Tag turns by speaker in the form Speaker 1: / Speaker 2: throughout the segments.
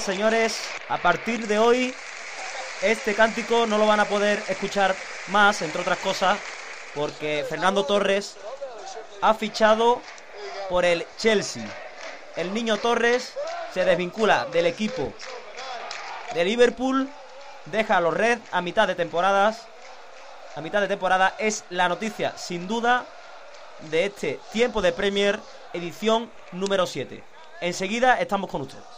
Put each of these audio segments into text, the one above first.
Speaker 1: Señores, a partir de hoy este cántico no lo van a poder escuchar más, entre otras cosas, porque Fernando Torres ha fichado por el Chelsea. El niño Torres se desvincula del equipo de Liverpool, deja a los Red a mitad de temporadas. A mitad de temporada es la noticia, sin duda, de este tiempo de Premier, edición número 7. Enseguida estamos con ustedes.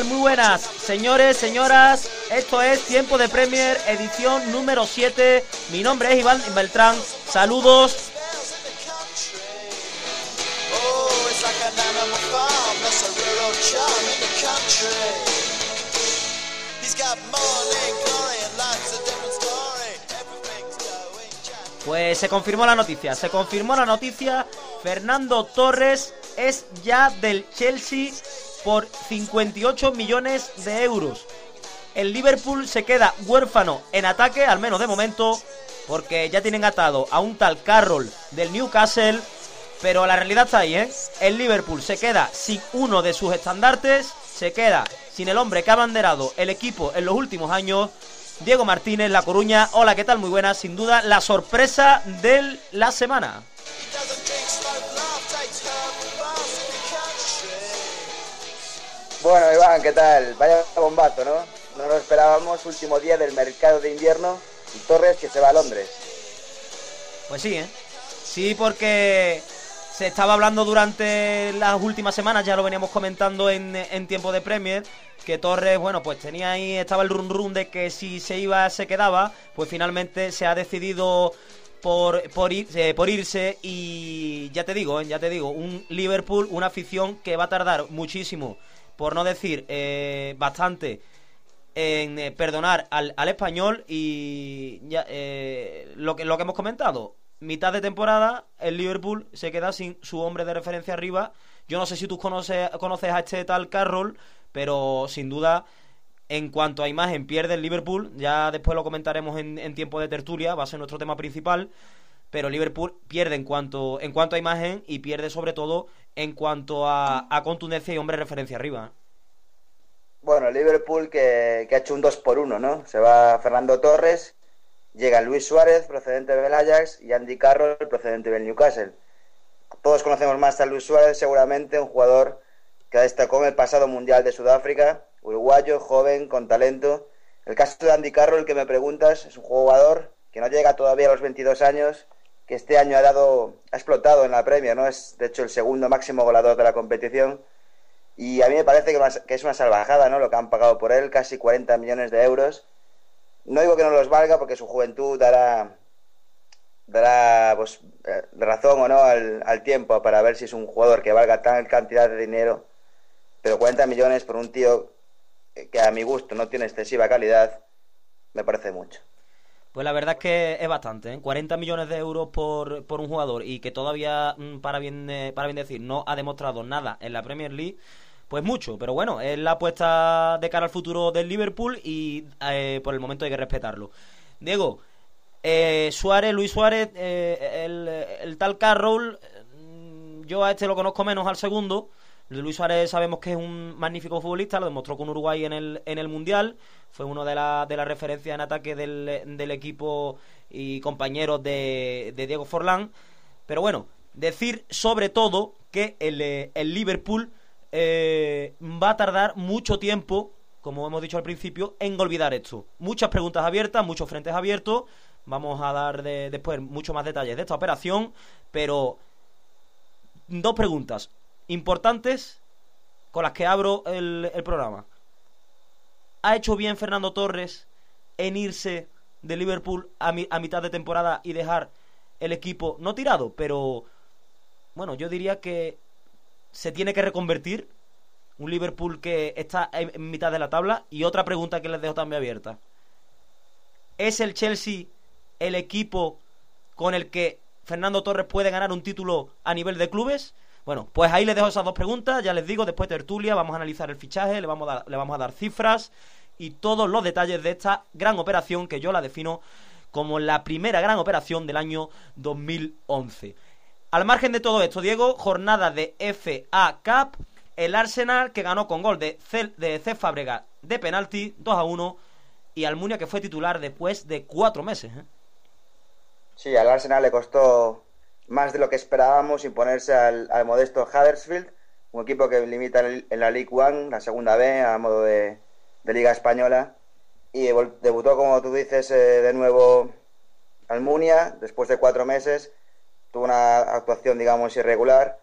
Speaker 1: Muy buenas, señores, señoras. Esto es Tiempo de Premier, edición número 7. Mi nombre es Iván Beltrán. Saludos. Pues se confirmó la noticia, se confirmó la noticia. Fernando Torres es ya del Chelsea por 58 millones de euros. El Liverpool se queda huérfano en ataque, al menos de momento, porque ya tienen atado a un tal Carroll del Newcastle. Pero la realidad está ahí, ¿eh? El Liverpool se queda sin uno de sus estandartes, se queda sin el hombre que ha abanderado el equipo en los últimos años. Diego Martínez, La Coruña. Hola, ¿qué tal? Muy buena. Sin duda, la sorpresa de la semana.
Speaker 2: Bueno, Iván, ¿qué tal? Vaya bombazo, ¿no? No lo esperábamos, último día del mercado de invierno y Torres que se va a Londres.
Speaker 1: Pues sí, ¿eh? Sí, porque se estaba hablando durante las últimas semanas, ya lo veníamos comentando en, en tiempo de Premier, que Torres, bueno, pues tenía ahí, estaba el run run de que si se iba, se quedaba, pues finalmente se ha decidido por, por, ir, eh, por irse y ya te digo, ¿eh? ya te digo, un Liverpool, una afición que va a tardar muchísimo por no decir eh, bastante, en eh, perdonar al, al, español y ya, eh, lo, que, lo que hemos comentado. Mitad de temporada, el Liverpool se queda sin su hombre de referencia arriba. Yo no sé si tú conoces, conoces a este tal Carroll, pero sin duda, en cuanto a imagen, pierde el Liverpool. Ya después lo comentaremos en, en tiempo de tertulia, va a ser nuestro tema principal pero Liverpool pierde en cuanto, en cuanto a imagen y pierde sobre todo en cuanto a, a contundencia y hombre referencia arriba.
Speaker 2: Bueno, Liverpool que, ha hecho un 2 por 1, ¿no? Se va Fernando Torres, llega Luis Suárez, procedente del Ajax, y Andy Carroll, procedente del Newcastle. Todos conocemos más a Luis Suárez, seguramente un jugador que destacó en el pasado Mundial de Sudáfrica, uruguayo, joven, con talento. El caso de Andy Carroll, que me preguntas, es un jugador que no llega todavía a los 22 años, que este año ha dado ha explotado en la Premier, ¿no? Es de hecho el segundo máximo goleador de la competición y a mí me parece que es una salvajada, ¿no? Lo que han pagado por él, casi 40 millones de euros. No digo que no los valga porque su juventud dará dará pues, eh, razón o no al, al, tiempo para ver si es un jugador que valga tal cantidad de dinero, pero 40 millones por un tío que a mi gusto no tiene excesiva calidad, me parece mucho.
Speaker 1: Pues la verdad es que es bastante, ¿eh? 40 millones de euros por, por un jugador y que todavía, mm, para bien, eh, para bien decir, no ha demostrado nada en la Premier League, pues mucho. Pero bueno, es la apuesta de cara al futuro del Liverpool y eh, por el momento hay que respetarlo. Diego, eh, Suárez, Luis Suárez, eh, el, tal Carroll, mm, yo a este lo conozco menos al segundo. Luis Suárez sabemos que es un magnífico futbolista, lo demostró con Uruguay en el, en el Mundial, fue uno de las de la referencias en ataque del, del equipo y compañeros de, de, Diego Forlán. Pero bueno, decir sobre todo que el, el Liverpool eh, va a tardar mucho tiempo, como hemos dicho al principio, en olvidar esto. Muchas preguntas abiertas, muchos frentes abiertos. Vamos a dar después mucho más detalles de esta operación, pero dos preguntas importantes con las que abro el, programa. ¿Ha hecho bien Fernando Torres en irse de Liverpool a, a mitad de temporada y dejar el equipo, no tirado, pero bueno, yo diría que se tiene que reconvertir. Un Liverpool que está en mitad de la tabla. Y otra pregunta que les dejo también abierta. ¿Es el Chelsea el equipo con el que Fernando Torres puede ganar un título a nivel de clubes? Bueno, pues ahí les dejo esas dos preguntas. Ya les digo, después de tertulia vamos a analizar el fichaje, le vamos a dar, le vamos a dar cifras y todos los detalles de esta gran operación que yo la defino como la primera gran operación del año 2011. Al margen de todo esto, Diego, jornada de FA Cup, el Arsenal que ganó con gol de C, de de penalti, 2 a 1, y Almunia que fue titular después de cuatro meses. ¿eh?
Speaker 2: Sí, al Arsenal le costó más de lo que esperábamos imponerse al, modesto Huddersfield, un equipo que limita en la League One, la segunda B, a modo de, Liga Española. Y debutó, como tú dices, eh, de nuevo Almunia, después de cuatro meses. Tuvo una actuación, digamos, irregular.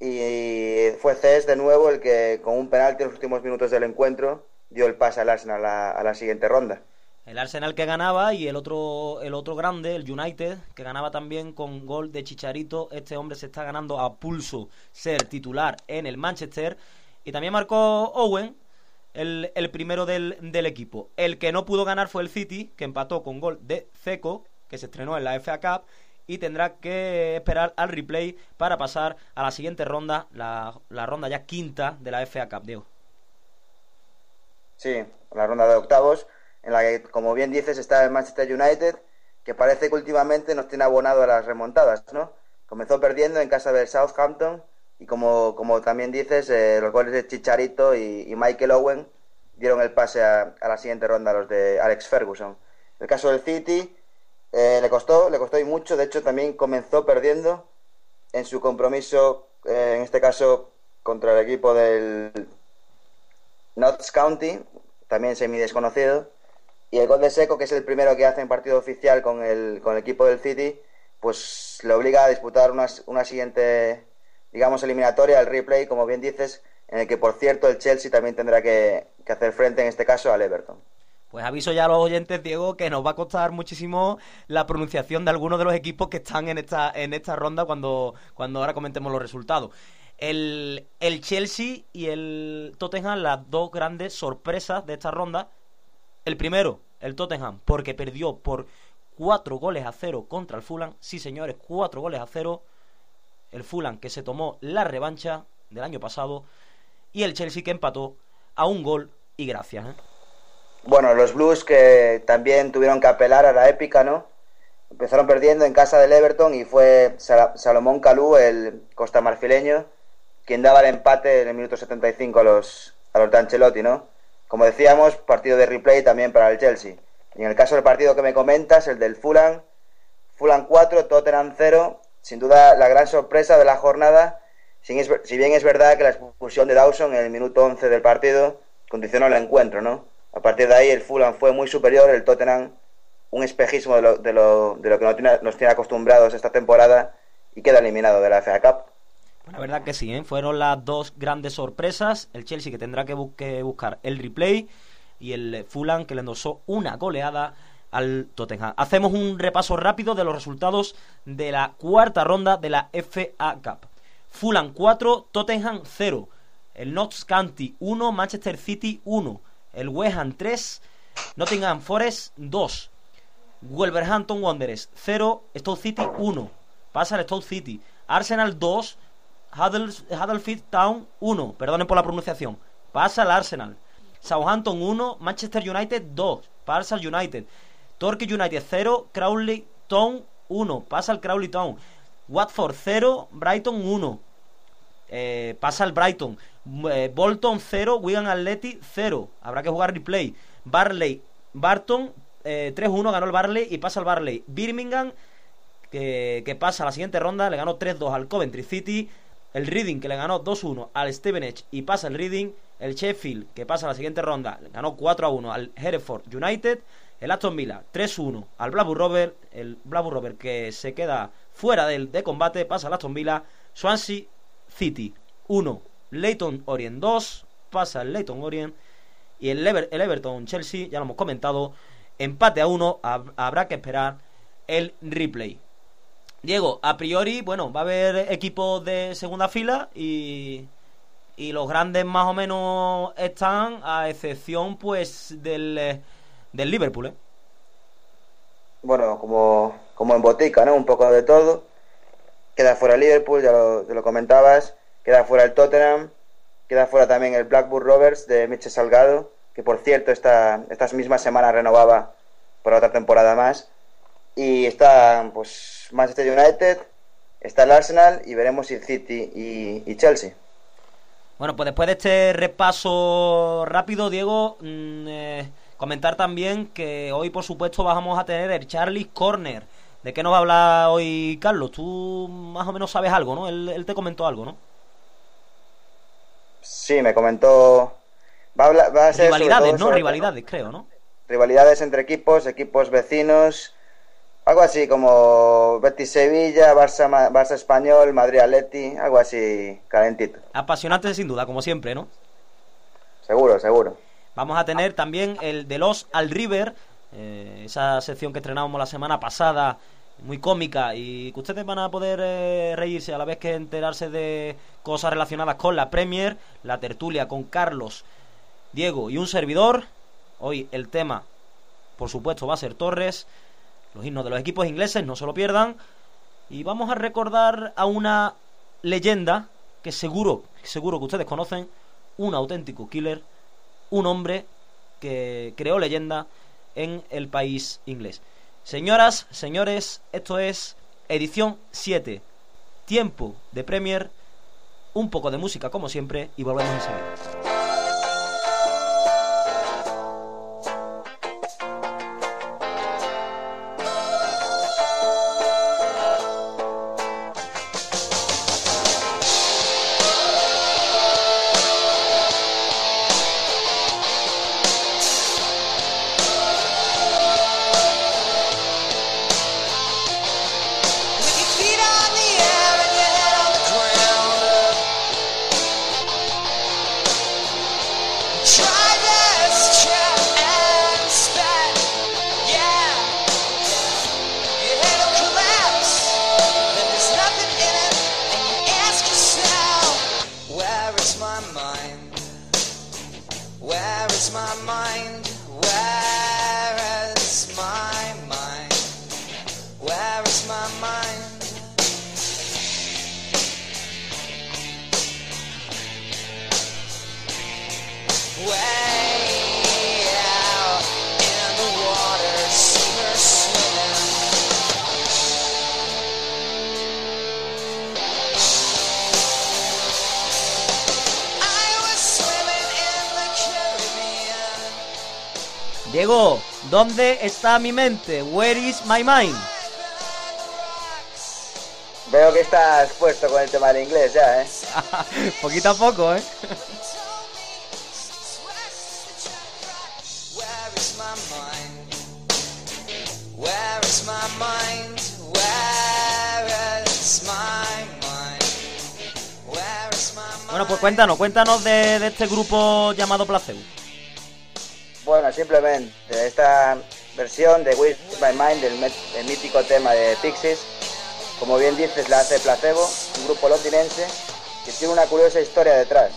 Speaker 2: Y fue Cés de nuevo el que, con un penalti en los últimos minutos del encuentro, dio el pase al Arsenal a la siguiente ronda.
Speaker 1: El Arsenal que ganaba y el otro, el otro grande, el United, que ganaba también con gol de Chicharito. Este hombre se está ganando a pulso ser titular en el Manchester. Y también marcó Owen, el, el primero del, del, equipo. El que no pudo ganar fue el City, que empató con gol de Ceco, que se estrenó en la FA Cup. Y tendrá que esperar al replay para pasar a la siguiente ronda, la, la ronda ya quinta de la FA Cup, Diego.
Speaker 2: Sí, la ronda de octavos en la que, como bien dices, está el Manchester United, que parece que últimamente nos tiene abonado a las remontadas, ¿no? Comenzó perdiendo en casa del Southampton y como, como también dices, eh, los goles de Chicharito y, Michael Owen dieron el pase a, la siguiente ronda los de Alex Ferguson. El caso del City eh, le costó, le costó y mucho, de hecho también comenzó perdiendo en su compromiso, eh, en este caso contra el equipo del Notts County, también semi desconocido, y el gol de Seco, que es el primero que hace en partido oficial con el, con el equipo del City, pues le obliga a disputar una, una siguiente, digamos, eliminatoria, el replay, como bien dices, en el que, por cierto, el Chelsea también tendrá que, hacer frente, en este caso, al Everton.
Speaker 1: Pues aviso ya a los oyentes, Diego, que nos va a costar muchísimo la pronunciación de algunos de los equipos que están en esta, en esta ronda cuando, cuando ahora comentemos los resultados. El, el Chelsea y el Tottenham, las dos grandes sorpresas de esta ronda, el primero, el Tottenham, porque perdió por cuatro goles a cero contra el Fulham. Sí, señores, cuatro goles a cero. El Fulham que se tomó la revancha del año pasado. Y el Chelsea que empató a un gol y gracias. ¿eh?
Speaker 2: Bueno, los Blues que también tuvieron que apelar a la épica, ¿no? Empezaron perdiendo en casa del Everton y fue Salomón Calú, el costamarfileño, quien daba el empate en el minuto 75 a los, a los de Ancelotti, ¿no? Como decíamos, partido de replay también para el Chelsea. Y en el caso del partido que me comentas, el del Fulham, Fulham 4, Tottenham 0, sin duda la gran sorpresa de la jornada, si bien es verdad que la expulsión de Dawson en el minuto 11 del partido condicionó el encuentro, ¿no? A partir de ahí el Fulham fue muy superior, el Tottenham un espejismo de lo, de lo, de lo que nos tiene acostumbrados esta temporada y queda eliminado de la FA Cup.
Speaker 1: La verdad que sí, ¿eh? fueron las dos grandes sorpresas. El Chelsea que tendrá que, buscar el replay y el Fulham que le endosó una goleada al Tottenham. Hacemos un repaso rápido de los resultados de la cuarta ronda de la FA Cup. Fulham 4, Tottenham 0. El Notts County 1, Manchester City 1. El West Ham 3, Nottingham Forest 2. Wolverhampton Wanderers 0, Stoke City 1. Pasa el Stoke City. Arsenal 2, Huddersfield Town 1, perdonen por la pronunciación, pasa al Arsenal. Southampton 1, Manchester United 2, pasa al United. Torquay United 0, Crowley Town 1, pasa al Crowley Town. Watford 0, Brighton 1, eh, pasa al Brighton. Eh, Bolton 0, Wigan Athletic 0, habrá que jugar replay. Barley, Barton 3-1 eh, ganó el Barley y pasa al Barley. Birmingham que, que, pasa a la siguiente ronda, le ganó 3-2 al Coventry City. El Reading que le ganó 2-1 al Stevenage y pasa el Reading, el Sheffield que pasa a la siguiente ronda, ganó 4-1 al Hereford United, el Aston Villa 3-1 al Blackburn Rover, el Blackburn Rover que se queda fuera del de combate, pasa al Aston Villa, Swansea City 1, Leighton Orient 2, pasa el Leighton Orient y el, el Everton Chelsea, ya lo hemos comentado, empate a 1, habrá que esperar el replay. Diego, a priori, bueno, va a haber equipos de segunda fila y, y los grandes más o menos están, a excepción pues del, eh, del Liverpool, ¿eh?
Speaker 2: Bueno, como, como en botica, ¿no? Un poco de todo. Queda fuera el Liverpool, ya lo, lo comentabas. Queda fuera el Tottenham. Queda fuera también el Blackburn Rovers de Michel Salgado, que por cierto esta, estas mismas semanas renovaba por otra temporada más. Y está pues Manchester United, está el Arsenal y veremos si el City y, Chelsea.
Speaker 1: Bueno, pues después de este repaso rápido, Diego, mm, eh, comentar también que hoy, por supuesto, vamos a tener el Charlie Corner. ¿De qué nos va a hablar hoy Carlos? Tú más o menos sabes algo, ¿no? Él, te comentó algo, ¿no?
Speaker 2: Sí, me comentó. Va a, va a ser
Speaker 1: Rivalidades, ¿no? Rivalidades, creo, ¿no?
Speaker 2: Rivalidades entre equipos, equipos vecinos algo así como Betis Sevilla, Barça, Barça Español, Madrid Atleti, algo así calentito.
Speaker 1: Apasionante sin duda, como siempre, ¿no?
Speaker 2: Seguro, seguro.
Speaker 1: Vamos a tener también el de los al River, eh, esa sección que estrenábamos la semana pasada, muy cómica y que ustedes van a poder eh, reírse a la vez que enterarse de cosas relacionadas con la Premier, la tertulia con Carlos, Diego y un servidor. Hoy el tema, por supuesto, va a ser Torres los himnos de los equipos ingleses, no se lo pierdan. Y vamos a recordar a una leyenda que seguro, seguro que ustedes conocen, un auténtico killer, un hombre que creó leyenda en el país inglés. Señoras, señores, esto es edición 7, tiempo de Premier, un poco de música como siempre y volvemos enseguida. my mind. ¿Dónde está mi mente? Where is my mind?
Speaker 2: Veo que estás puesto con el tema del inglés ya, ¿eh?
Speaker 1: Poquito a poco, ¿eh? Bueno, pues cuéntanos, cuéntanos de, de este grupo llamado Placebo.
Speaker 2: Bueno, simplemente esta versión de With My Mind, del, mítico tema de Pixies, como bien dices, la hace Placebo, un grupo londinense que tiene una curiosa historia detrás.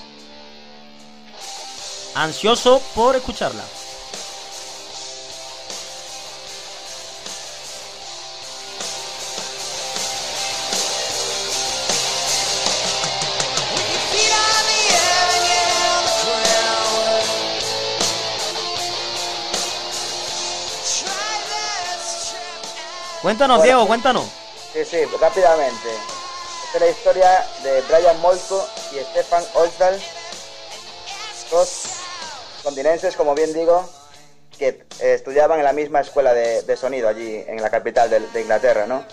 Speaker 1: Ansioso por escucharla. Cuéntanos, Diego, cuéntanos.
Speaker 2: Sí, sí, rápidamente. Esta es la historia de Brian Molko y Stefan Oldal, dos londinenses, como bien digo, que eh, estudiaban en la misma escuela de, sonido allí en la capital de, Inglaterra, ¿no?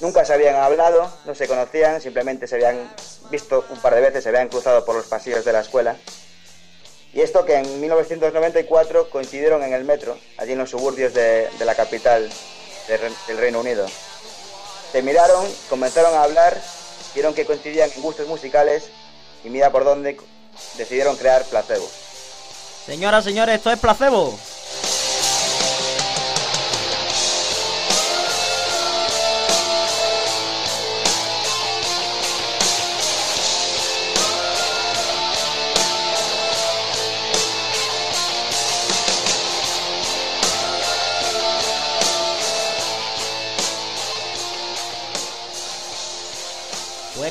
Speaker 2: Nunca se habían hablado, no se conocían, simplemente se habían visto un par de veces, se habían cruzado por los pasillos de la escuela. Y esto que en 1994 coincidieron en el metro, allí en los suburbios de, de la capital del Reino Unido. Se miraron, comenzaron a hablar, vieron que coincidían en gustos musicales y mira por dónde decidieron crear Placebo.
Speaker 1: Señoras, señores, esto es Placebo.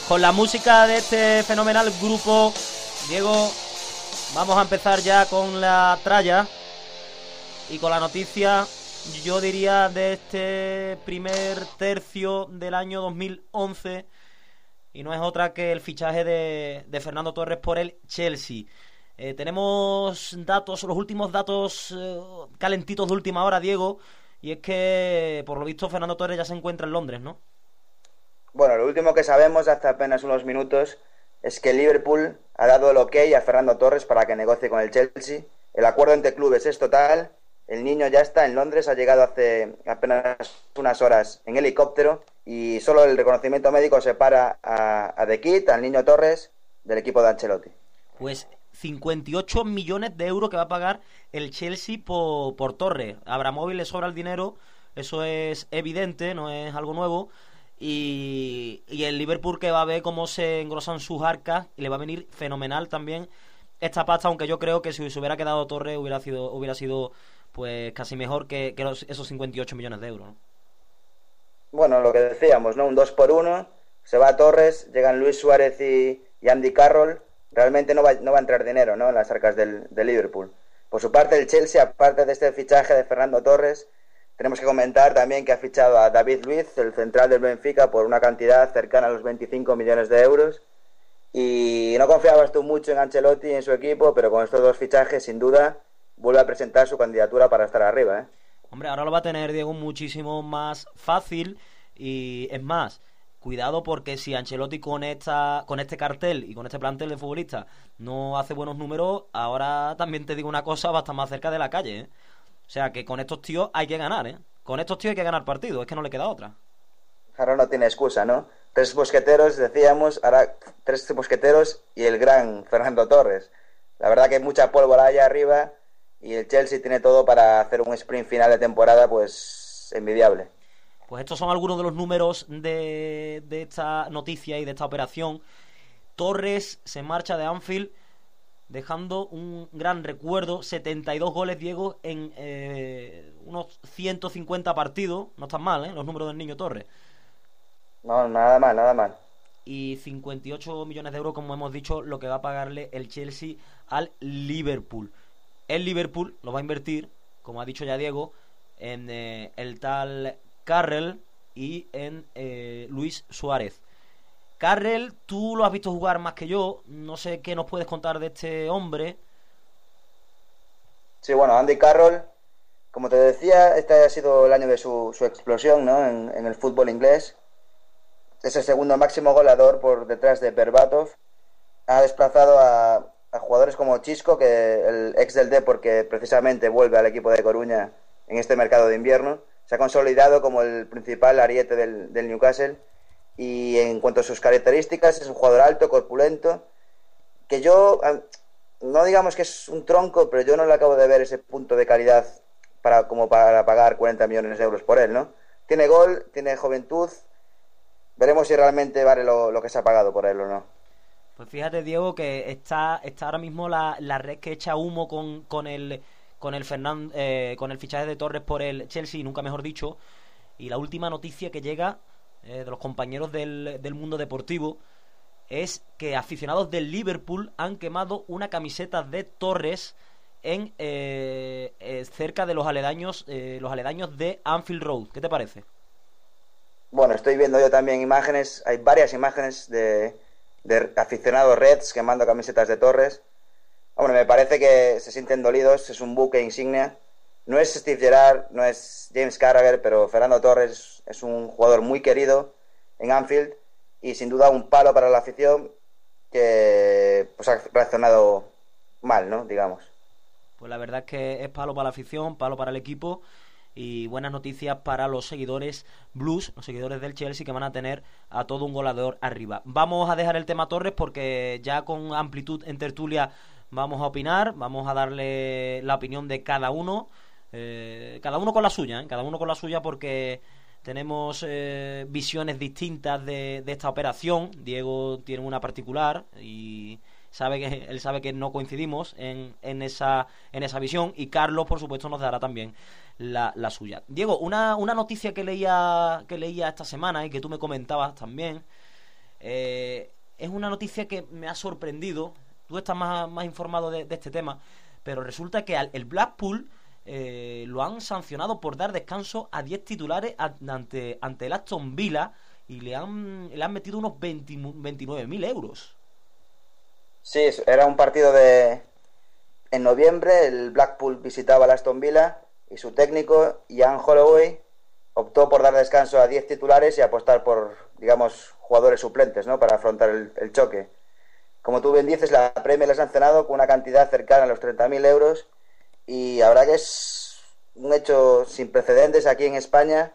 Speaker 1: Con la música de este fenomenal grupo, Diego, vamos a empezar ya con la tralla y con la noticia, yo diría, de este primer tercio del año 2011 y no es otra que el fichaje de, Fernando Torres por el Chelsea. Eh, tenemos datos, los últimos datos eh, calentitos de última hora, Diego, y es que por lo visto Fernando Torres ya se encuentra en Londres, ¿no?
Speaker 2: Bueno, lo último que sabemos hace apenas unos minutos es que Liverpool ha dado el ok a Fernando Torres para que negocie con el Chelsea. El acuerdo entre clubes es total. El niño ya está en Londres, ha llegado hace apenas unas horas en helicóptero y solo el reconocimiento médico separa a, a The Kid, al niño Torres, del equipo de Ancelotti.
Speaker 1: Pues 58 millones de euros que va a pagar el Chelsea por, por Torres. A Abramovich le sobra el dinero, eso es evidente, no es algo nuevo. Y, el Liverpool que va a ver cómo se engrosan sus arcas y le va a venir fenomenal también esta pasta, aunque yo creo que si se hubiera quedado Torres hubiera sido, hubiera sido pues casi mejor que, esos 58 millones de euros.
Speaker 2: Bueno, lo que decíamos, ¿no? Un 2 por 1 se va a Torres, llegan Luis Suárez y, Andy Carroll, realmente no va, no va a entrar dinero, ¿no? En las arcas del Liverpool. Por su parte, el Chelsea, aparte de este fichaje de Fernando Torres, tenemos que comentar también que ha fichado a David Luiz, el central del Benfica, por una cantidad cercana a los 25 millones de euros. Y no confiabas tú mucho en Ancelotti y en su equipo, pero con estos dos fichajes, sin duda, vuelve a presentar su candidatura para estar arriba. ¿eh?
Speaker 1: Hombre, ahora lo va a tener Diego muchísimo más fácil y es más, cuidado porque si Ancelotti con esta con este cartel y con este plantel de futbolistas no hace buenos números, ahora también te digo una cosa, va a estar más cerca de la calle. ¿eh? O sea que con estos tíos hay que ganar, ¿eh? Con estos tíos hay que ganar partido, es que no le queda otra.
Speaker 2: Ahora no tiene excusa, ¿no? Tres bosqueteros, decíamos, ahora tres bosqueteros y el gran Fernando Torres. La verdad que hay mucha pólvora allá arriba y el Chelsea tiene todo para hacer un sprint final de temporada, pues envidiable.
Speaker 1: Pues estos son algunos de los números de, de esta noticia y de esta operación. Torres se marcha de Anfield dejando un gran recuerdo, 72 goles Diego en eh, unos 150 partidos, no están mal, ¿eh? Los números del Niño Torres.
Speaker 2: No, nada mal, nada mal.
Speaker 1: Y 58 millones de euros, como hemos dicho, lo que va a pagarle el Chelsea al Liverpool. El Liverpool lo va a invertir, como ha dicho ya Diego, en eh, el tal Carrell y en eh, Luis Suárez. Carrell, tú lo has visto jugar más que yo. No sé qué nos puedes contar de este hombre.
Speaker 2: Sí, bueno, Andy Carroll, como te decía, este ha sido el año de su, explosión ¿no? en, el fútbol inglés. Es el segundo máximo goleador por detrás de Berbatov. Ha desplazado a, jugadores como Chisco, que el ex del Depor, que precisamente vuelve al equipo de Coruña en este mercado de invierno. Se ha consolidado como el principal ariete del Newcastle y en cuanto a sus características, es un jugador alto, corpulento, que yo, no digamos que es un tronco, pero yo no le acabo de ver ese punto de calidad para, como para pagar 40 millones de euros por él, ¿no? Tiene gol, tiene juventud, veremos si realmente vale lo, que se ha pagado por él o no.
Speaker 1: Pues fíjate, Diego, que está, está ahora mismo la, la red que echa humo con, con el con el eh, con el fichaje de Torres por el Chelsea, nunca mejor dicho. Y la última noticia que llega eh, de los compañeros del, mundo deportivo es que aficionados del Liverpool han quemado una camiseta de Torres en eh, eh, cerca de los aledaños los aledaños de Anfield Road. ¿Qué te parece?
Speaker 2: Bueno, estoy viendo yo también imágenes, hay varias imágenes de, aficionados Reds quemando camisetas de Torres. Bueno, me parece que se sienten dolidos, es un buque insignia. No es Steve Gerrard, no es James Carragher, pero Fernando Torres es un jugador muy querido en Anfield y sin duda un palo para la afición. que pues, ha reaccionado mal, ¿no? Digamos.
Speaker 1: Pues la verdad es que es palo para la afición, palo para el equipo y buenas noticias para los seguidores Blues, los seguidores del Chelsea que van a tener a todo un goleador arriba. Vamos a dejar el tema Torres porque ya con amplitud en tertulia vamos a opinar, vamos a darle la opinión de cada uno, eh, cada uno con la suya, ¿eh? cada uno con la suya porque tenemos eh, visiones distintas de, esta operación. Diego tiene una particular y sabe que él sabe que no coincidimos en, en, esa, en esa visión y Carlos, por supuesto, nos dará también la, la suya. Diego, una, una, noticia que leía, que leía esta semana y que tú me comentabas también, eh, es una noticia que me ha sorprendido. Tú estás más, más informado de, de, este tema, pero resulta que el Blackpool eh, lo han sancionado por dar descanso a 10 titulares ante, ante el Aston Villa y le han, le han metido unos 29.000 euros.
Speaker 2: Sí, era un partido de... En noviembre el Blackpool visitaba a Aston Villa y su técnico, Ian Holloway, optó por dar descanso a 10 titulares y apostar por, digamos, jugadores suplentes, ¿no? Para afrontar el, choque. Como tú bien dices, la Premier les ha sancionado con una cantidad cercana a los 30.000 euros y ahora que es un hecho sin precedentes aquí en España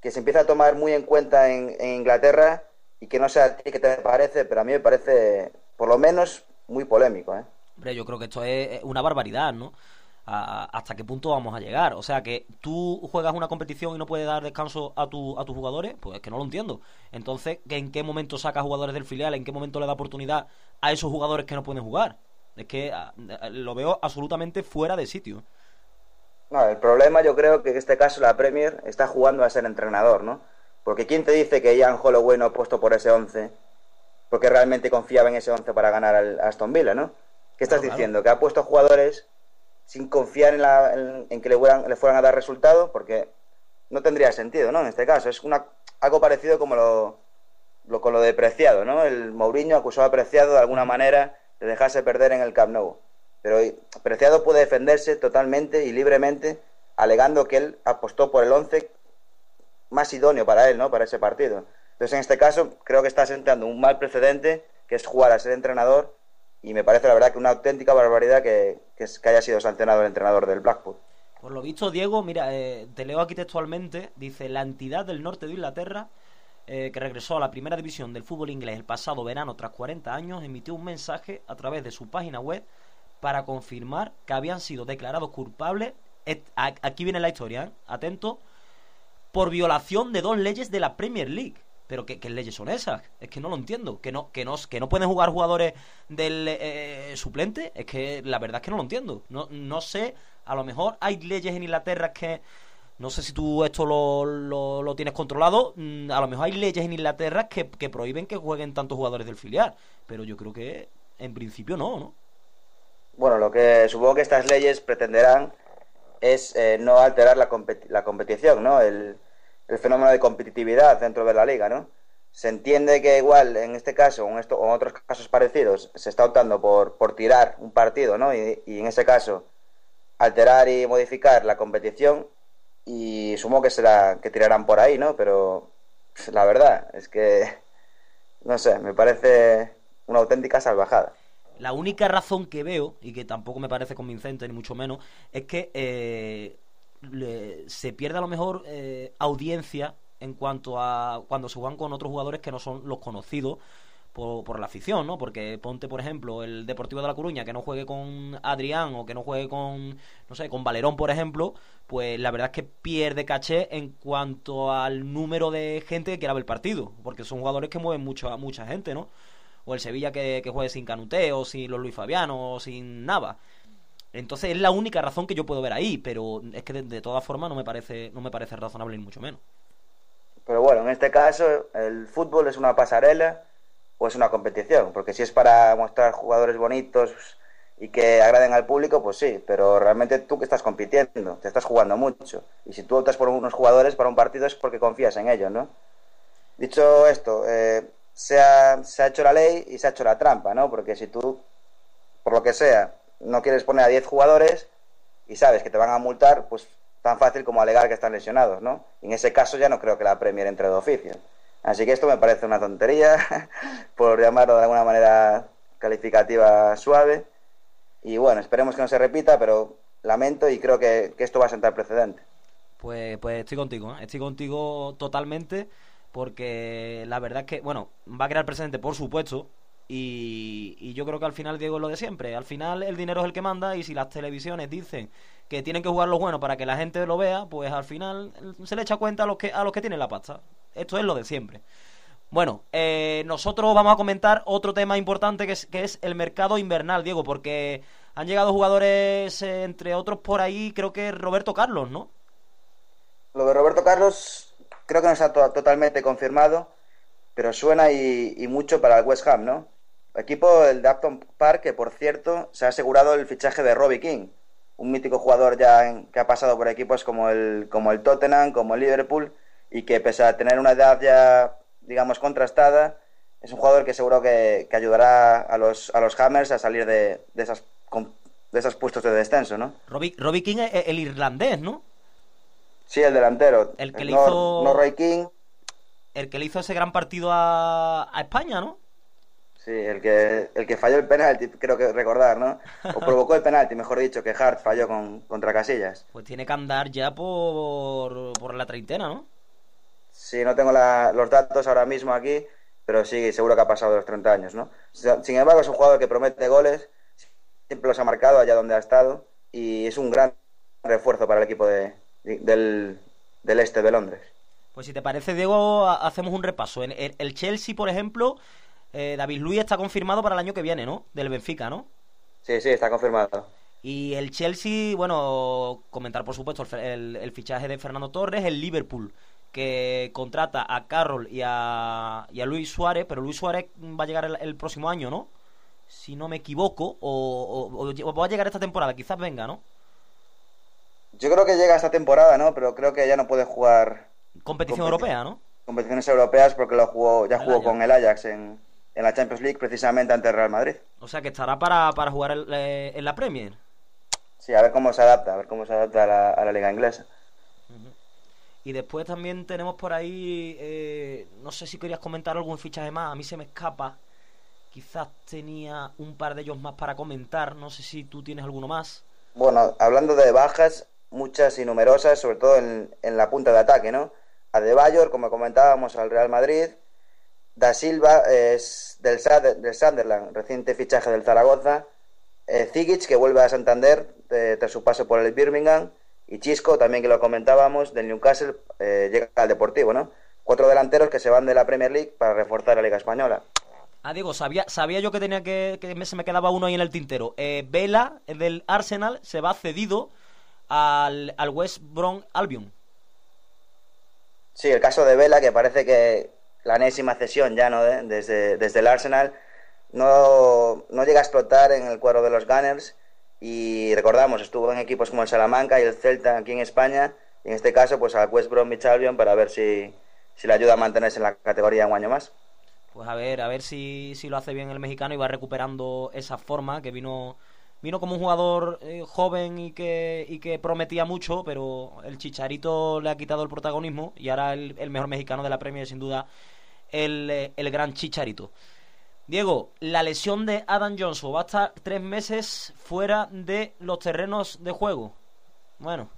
Speaker 2: que se empieza a tomar muy en cuenta en, Inglaterra y que no sé a ti qué te parece, pero a mí me parece, por lo menos, muy polémico. ¿eh?
Speaker 1: Hombre, yo creo que esto es una barbaridad, ¿no? ¿Hasta qué punto vamos a llegar? O sea, que tú juegas una competición y no puedes dar descanso a, tu, a tus jugadores, pues es que no lo entiendo. Entonces, ¿en qué momento saca jugadores del filial? ¿En qué momento le da oportunidad a esos jugadores que no pueden jugar? Es que lo veo absolutamente fuera de sitio.
Speaker 2: No, el problema yo creo que en este caso la Premier está jugando a ser entrenador, ¿no? Porque ¿quién te dice que Ian Holloway no ha puesto por ese 11 porque realmente confiaba en ese 11 para ganar al Aston Villa, ¿no? ¿Qué estás claro, diciendo? Claro. Que ha puesto jugadores sin confiar en, la, en, en que le fueran, le fueran, a dar resultados, porque no tendría sentido, ¿no? En este caso, es una, algo parecido como lo, lo, con lo de Preciado, ¿no? El Mourinho acusó a Preciado de alguna manera de dejarse perder en el Camp Nou. Pero Preciado puede defenderse totalmente y libremente, alegando que él apostó por el 11 más idóneo para él, ¿no? Para ese partido. Entonces, en este caso, creo que está sentando un mal precedente, que es jugar a ser entrenador, y me parece la verdad que una auténtica barbaridad que, que, que haya sido sancionado el entrenador del Blackpool.
Speaker 1: Por lo visto, Diego, mira, eh, te leo aquí textualmente, dice, la entidad del norte de Inglaterra, eh, que regresó a la primera división del fútbol inglés el pasado verano tras 40 años, emitió un mensaje a través de su página web para confirmar que habían sido declarados culpables, aquí viene la historia, ¿eh? atento, por violación de dos leyes de la Premier League. Pero ¿qué, ¿qué, leyes son esas? Es que no lo entiendo. ¿Que no, que no, que no pueden jugar jugadores del eh, suplente? Es que la verdad es que no lo entiendo. No, no sé, a lo mejor hay leyes en Inglaterra que... No sé si tú esto lo, lo, tienes controlado. Mm, a lo mejor hay leyes en Inglaterra que, que, prohíben que jueguen tantos jugadores del filial. Pero yo creo que en principio no, ¿no?
Speaker 2: Bueno, lo que supongo que estas leyes pretenderán es eh, no alterar la, la competición, ¿no? El, el fenómeno de competitividad dentro de la liga, ¿no? Se entiende que igual en este caso o en, esto, o en otros casos parecidos se está optando por, por tirar un partido, ¿no? Y, y, en ese caso alterar y modificar la competición y sumo que será que tirarán por ahí, ¿no? Pero la verdad es que no sé, me parece una auténtica salvajada.
Speaker 1: La única razón que veo, y que tampoco me parece convincente, ni mucho menos, es que eh, le, se pierde a lo mejor eh, audiencia en cuanto a cuando se juegan con otros jugadores que no son los conocidos por, por, la afición, ¿no? Porque ponte, por ejemplo, el Deportivo de La Coruña que no juegue con Adrián o que no juegue con, no sé, con Valerón, por ejemplo, pues la verdad es que pierde caché en cuanto al número de gente que quiera ver el partido, porque son jugadores que mueven mucho a mucha gente, ¿no? O el Sevilla que, juegue sin Canute o sin los Luis Fabiano o sin Nava. Entonces es la única razón que yo puedo ver ahí, pero es que de, de todas formas no me parece no me parece razonable ni mucho menos.
Speaker 2: Pero bueno, en este caso el fútbol es una pasarela o es una competición, porque si es para mostrar jugadores bonitos y que agraden al público, pues sí, pero realmente tú que estás compitiendo, te estás jugando mucho. Y si tú optas por unos jugadores para un partido es porque confías en ellos, ¿no? Dicho esto, eh, se, ha, se ha hecho la ley y se ha hecho la trampa, ¿no? Porque si tú, por lo que sea, no quieres poner a 10 jugadores y sabes que te van a multar, pues tan fácil como alegar que están lesionados, ¿no? Y en ese caso ya no creo que la Premier entre de oficio. Así que esto me parece una tontería, por llamarlo de alguna manera calificativa suave. Y bueno, esperemos que no se repita, pero lamento y creo que, esto va a sentar precedente.
Speaker 1: Pues, pues estoy contigo, ¿eh? estoy contigo totalmente, porque la verdad es que, bueno, va a crear precedente, por supuesto, y, y, yo creo que al final, Diego, es lo de siempre. Al final el dinero es el que manda y si las televisiones dicen que tienen que jugar lo bueno para que la gente lo vea, pues al final se le echa cuenta a los que, a los que tienen la pasta. Esto es lo de siempre. Bueno, eh, nosotros vamos a comentar otro tema importante que es, que es el mercado invernal, Diego, porque han llegado jugadores, eh, entre otros por ahí, creo que Roberto Carlos, ¿no?
Speaker 2: Lo de Roberto Carlos creo que no está to totalmente confirmado, pero suena y, mucho para el West Ham, ¿no? Equipo del Upton Park que, por cierto, se ha asegurado el fichaje de Robbie King, un mítico jugador ya que ha pasado por equipos como el, como el Tottenham, como el Liverpool, y que pese a tener una edad ya, digamos, contrastada, es un jugador que seguro que, que ayudará a los, a los Hammers a salir de, de, esas, de esos puestos de descenso, ¿no?
Speaker 1: Robbie, Robbie King es el irlandés, ¿no?
Speaker 2: Sí, el delantero.
Speaker 1: El que
Speaker 2: el
Speaker 1: le
Speaker 2: no,
Speaker 1: hizo...
Speaker 2: no Roy King.
Speaker 1: El que le hizo ese gran partido a, a España, ¿no?
Speaker 2: Sí, el que, el que falló el penalti, creo que recordar, ¿no? O provocó el penalti, mejor dicho, que Hart falló con, contra Casillas.
Speaker 1: Pues tiene que andar ya por, por la treintena, ¿no?
Speaker 2: Sí, no tengo la, los datos ahora mismo aquí, pero sí, seguro que ha pasado los 30 años, ¿no? Sin embargo, es un jugador que promete goles, siempre los ha marcado allá donde ha estado, y es un gran refuerzo para el equipo de, del, del este de Londres.
Speaker 1: Pues si te parece, Diego, hacemos un repaso. En el Chelsea, por ejemplo, eh, David Luiz está confirmado para el año que viene, ¿no? Del Benfica, ¿no?
Speaker 2: Sí, sí, está confirmado.
Speaker 1: Y el Chelsea, bueno, comentar por supuesto el, el, el, fichaje de Fernando Torres, el Liverpool, que contrata a Carroll y a, y a Luis Suárez, pero Luis Suárez va a llegar el, el próximo año, ¿no? Si no me equivoco, o, o, o, va a llegar esta temporada, quizás venga, ¿no?
Speaker 2: Yo creo que llega esta temporada, ¿no? Pero creo que ya no puede jugar.
Speaker 1: Competición europea, ¿no?
Speaker 2: Competiciones europeas porque lo jugó, ya el jugó Ajax. con el Ajax en, en la Champions League precisamente ante el Real Madrid.
Speaker 1: O sea que estará para, para jugar el, eh, en la Premier.
Speaker 2: Sí, a ver cómo se adapta, a ver cómo se adapta a la, a la liga inglesa.
Speaker 1: Uh -huh. Y después también tenemos por ahí, eh, no sé si querías comentar algún fichaje más, a mí se me escapa. Quizás tenía un par de ellos más para comentar, no sé si tú tienes alguno más.
Speaker 2: Bueno, hablando de bajas, muchas y numerosas, sobre todo en, en la punta de ataque, ¿no? A De Bayor, como comentábamos, al Real Madrid, Da Silva es del, del Sunderland, reciente fichaje del Zaragoza. Eh, que vuelve a Santander tras su paso por el Birmingham. Y Chisco, también que lo comentábamos, del Newcastle, eh, llega al Deportivo, ¿no? Cuatro delanteros que se van de la Premier League para reforzar la Liga Española.
Speaker 1: Ah, Diego, sabía, sabía yo que tenía que, que se me quedaba uno ahí en el tintero. Eh, Vela, el del Arsenal, se va cedido al, al West Brom Albion.
Speaker 2: Sí, el caso de Vela, que parece que la enésima cesión ya, ¿no? Desde, desde el Arsenal, no, no llega a explotar en el cuadro de los Gunners. Y recordamos, estuvo en equipos como el Salamanca y el Celta aquí en España. Y en este caso, pues al West Bromwich Albion para ver si, si le ayuda a mantenerse en la categoría un año más.
Speaker 1: Pues a ver, a ver si, si lo hace bien el mexicano y va recuperando esa forma que vino vino como un jugador eh, joven y que, y que prometía mucho, pero el Chicharito le ha quitado el protagonismo y ahora el, mejor mexicano de la Premier sin duda el, eh, el, gran Chicharito. Diego, la lesión de Adam Johnson va a estar tres meses fuera de los terrenos de juego. Bueno,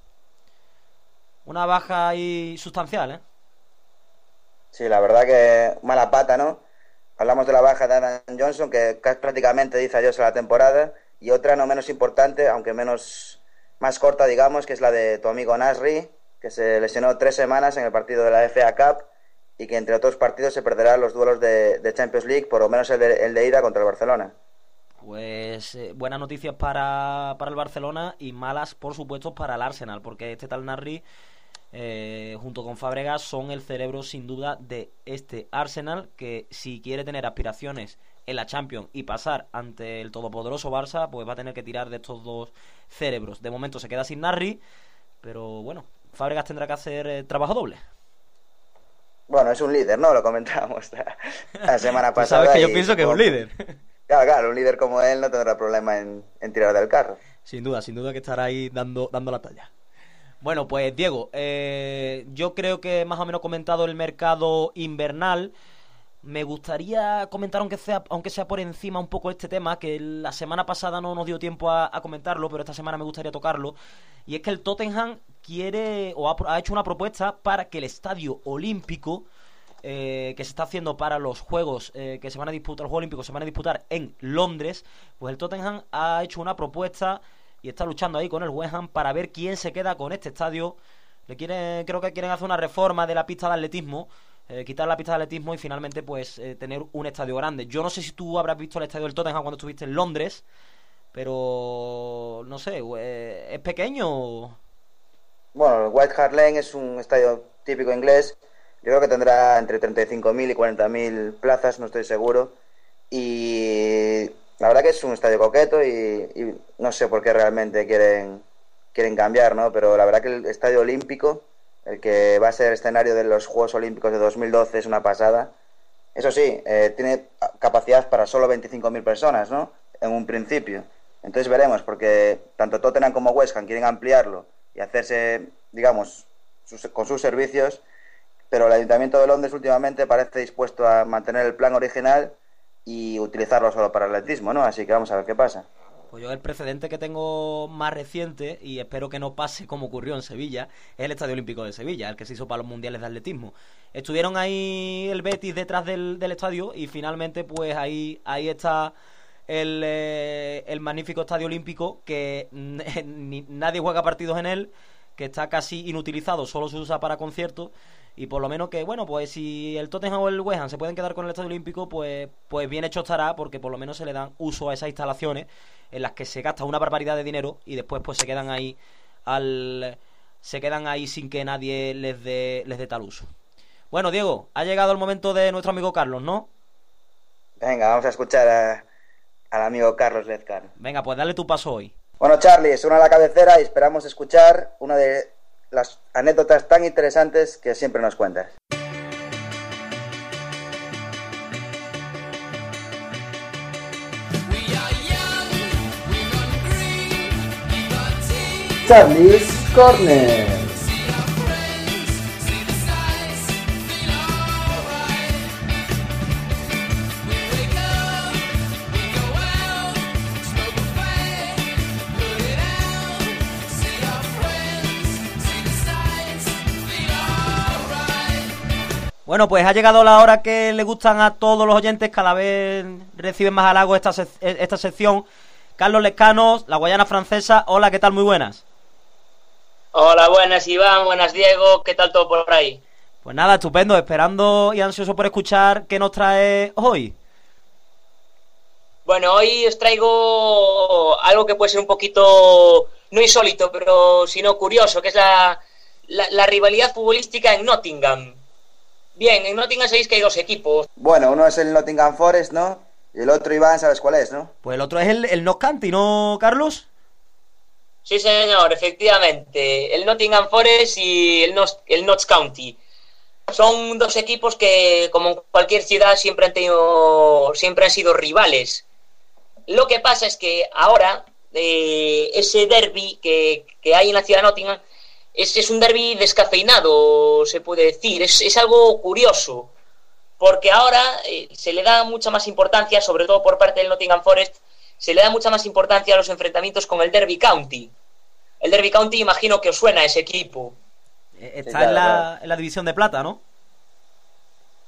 Speaker 1: una baja ahí sustancial, ¿eh?
Speaker 2: Sí, la verdad que mala pata, ¿no? Hablamos de la baja de Adam Johnson, que prácticamente dice adiós a la temporada y otra no menos importante, aunque menos más corta, digamos, que es la de tu amigo Nasri, que se lesionó tres semanas en el partido de la FA Cup y que entre otros partidos se perderá los duelos de, Champions League, por lo menos el de, el de ida contra el Barcelona.
Speaker 1: Pues eh, buenas noticias para, para el Barcelona y malas, por supuesto, para el Arsenal, porque este tal Nasri, eh, junto con Fabregas, son el cerebro sin duda de este Arsenal, que si quiere tener aspiraciones en la Champions y pasar ante el todopoderoso Barça, pues va a tener que tirar de estos dos cerebros. De momento se queda sin Narri, pero bueno, Fábregas tendrá que hacer eh, trabajo doble.
Speaker 2: Bueno, es un líder, ¿no? Lo comentábamos la, la semana pasada.
Speaker 1: sabes que yo pienso que es un líder.
Speaker 2: Claro, claro, un líder como él no tendrá problema en, en tirar del carro.
Speaker 1: Sin duda, sin duda que estará ahí dando, dando la talla. Bueno, pues Diego, eh, yo creo que más o menos comentado el mercado invernal. Me gustaría comentar, aunque sea, aunque sea por encima un poco este tema, que la semana pasada no nos dio tiempo a, comentarlo, pero esta semana me gustaría tocarlo. Y es que el Tottenham quiere o ha, hecho una propuesta para que el estadio olímpico eh, que se está haciendo para los Juegos eh, que se van a disputar, los Juegos Olímpicos se van a disputar en Londres, pues el Tottenham ha hecho una propuesta y está luchando ahí con el West Ham para ver quién se queda con este estadio. Le quieren, creo que quieren hacer una reforma de la pista de atletismo eh, quitar la pista de atletismo y finalmente pues eh, tener un estadio grande. Yo no sé si tú habrás visto el estadio del Tottenham cuando estuviste en Londres, pero no sé, eh, ¿es pequeño?
Speaker 2: Bueno, el White Hart Lane es un estadio típico inglés. Yo creo que tendrá entre 35.000 y 40.000 plazas, no estoy seguro. Y la verdad que es un estadio coqueto y, y, no sé por qué realmente quieren, quieren cambiar, ¿no? Pero la verdad que el estadio olímpico el que va a ser escenario de los Juegos Olímpicos de 2012 es una pasada. Eso sí, eh, tiene capacidad para solo 25.000 personas, ¿no? En un principio. Entonces veremos, porque tanto Tottenham como West Ham quieren ampliarlo y hacerse, digamos, con sus servicios, pero el Ayuntamiento de Londres últimamente parece dispuesto a mantener el plan original y utilizarlo solo para el atletismo, ¿no? Así que vamos a ver qué pasa.
Speaker 1: Pues yo el precedente que tengo más reciente, y espero que no pase como ocurrió en Sevilla, es el Estadio Olímpico de Sevilla, el que se hizo para los Mundiales de Atletismo. Estuvieron ahí el Betis detrás del, estadio y finalmente pues ahí, ahí está el, eh, el magnífico Estadio Olímpico que nadie juega partidos en él, que está casi inutilizado, solo se usa para conciertos y por lo menos que, bueno, pues si el Tottenham o el West Ham se pueden quedar con el Estadio Olímpico, pues, pues bien hecho estará, porque por lo menos se le dan uso a esas instalaciones en las que se gasta una barbaridad de dinero y después pues se quedan ahí al se quedan ahí sin que nadie les dé les dé tal uso. Bueno, Diego, ha llegado el momento de nuestro amigo Carlos, ¿no?
Speaker 2: Venga, vamos a escuchar al amigo Carlos Lezcar.
Speaker 1: Venga, pues dale tu paso hoy.
Speaker 2: Bueno, Charlie, una a la cabecera y esperamos escuchar una de las anécdotas tan interesantes que siempre nos cuentas. Charlie's Corner.
Speaker 1: Bueno, pues ha llegado la hora que le gustan a todos los oyentes, cada vez reciben más halago esta, esta sección. Carlos Lescanos, la Guayana Francesa. Hola, ¿qué tal? Muy buenas.
Speaker 3: Hola, buenas Iván, buenas Diego, ¿qué tal todo por ahí?
Speaker 1: Pues nada, estupendo, esperando y ansioso por escuchar qué nos trae hoy.
Speaker 3: Bueno, hoy os traigo algo que puede ser un poquito, no insólito, pero sino curioso, que es la, la rivalidad futbolística en Nottingham. Bien, en Nottingham sabéis que hay dos equipos.
Speaker 2: Bueno, uno es el Nottingham Forest, ¿no? Y el otro, Iván, ¿sabes cuál es, no?
Speaker 1: Pues el otro es el, el County, ¿no, Carlos?
Speaker 3: Sí, señor, efectivamente. El Nottingham Forest y el, el Notts County. Son dos equipos que, como en cualquier ciudad, siempre han tenido, siempre han sido rivales. Lo que pasa es que ahora eh, ese derby que, que hay en la ciudad de Nottingham es, es un derby descafeinado, se puede decir. Es, es algo curioso, porque ahora eh, se le da mucha más importancia, sobre todo por parte del Nottingham Forest, se le da mucha más importancia a los enfrentamientos con el Derby County. El Derby County, imagino que os suena ese equipo.
Speaker 1: Eh, está en, la, en la división de plata, ¿no?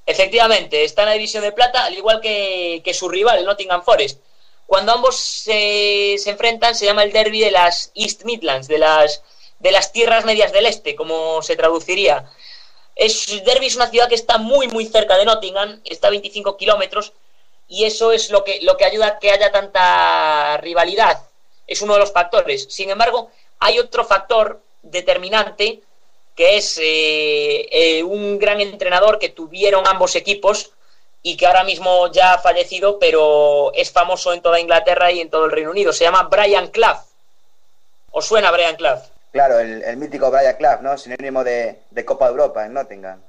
Speaker 3: Efectivamente, está en la división de plata, al igual que, que su rival, el Nottingham Forest. Cuando ambos se, se, enfrentan, se llama el derby de las East Midlands, de las de las tierras medias del este, como se traduciría. Es, Derby es una ciudad que está muy, muy cerca de Nottingham, está a 25 kilómetros, y eso es lo que, lo que ayuda a que haya tanta rivalidad. Es uno de los factores. Sin embargo, hay otro factor determinante que es eh, eh, un gran entrenador que tuvieron ambos equipos y que ahora mismo ya ha fallecido, pero es famoso en toda Inglaterra y en todo el Reino Unido. Se llama Brian Clough. ¿Os suena Brian Clough?
Speaker 2: Claro, el, mítico Brian Clough, ¿no? Sinónimo de, Copa de Europa en Nottingham.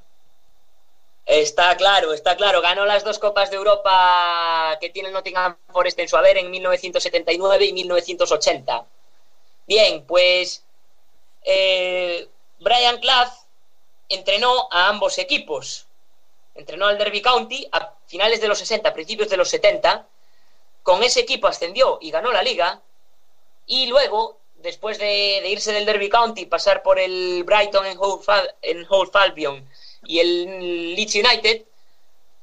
Speaker 3: Está claro, está claro. Ganó las dos Copas de Europa que tiene Nottingham Forest en su haber en 1979 y 1980. Bien, pues eh, Brian Clough entrenó a ambos equipos. entrenó al Derby County a finales de los 60, principios de los 70. Con ese equipo ascendió y ganó la liga. Y luego, después de, irse del Derby County, pasar por el Brighton en Hove, Albion y el Leeds United,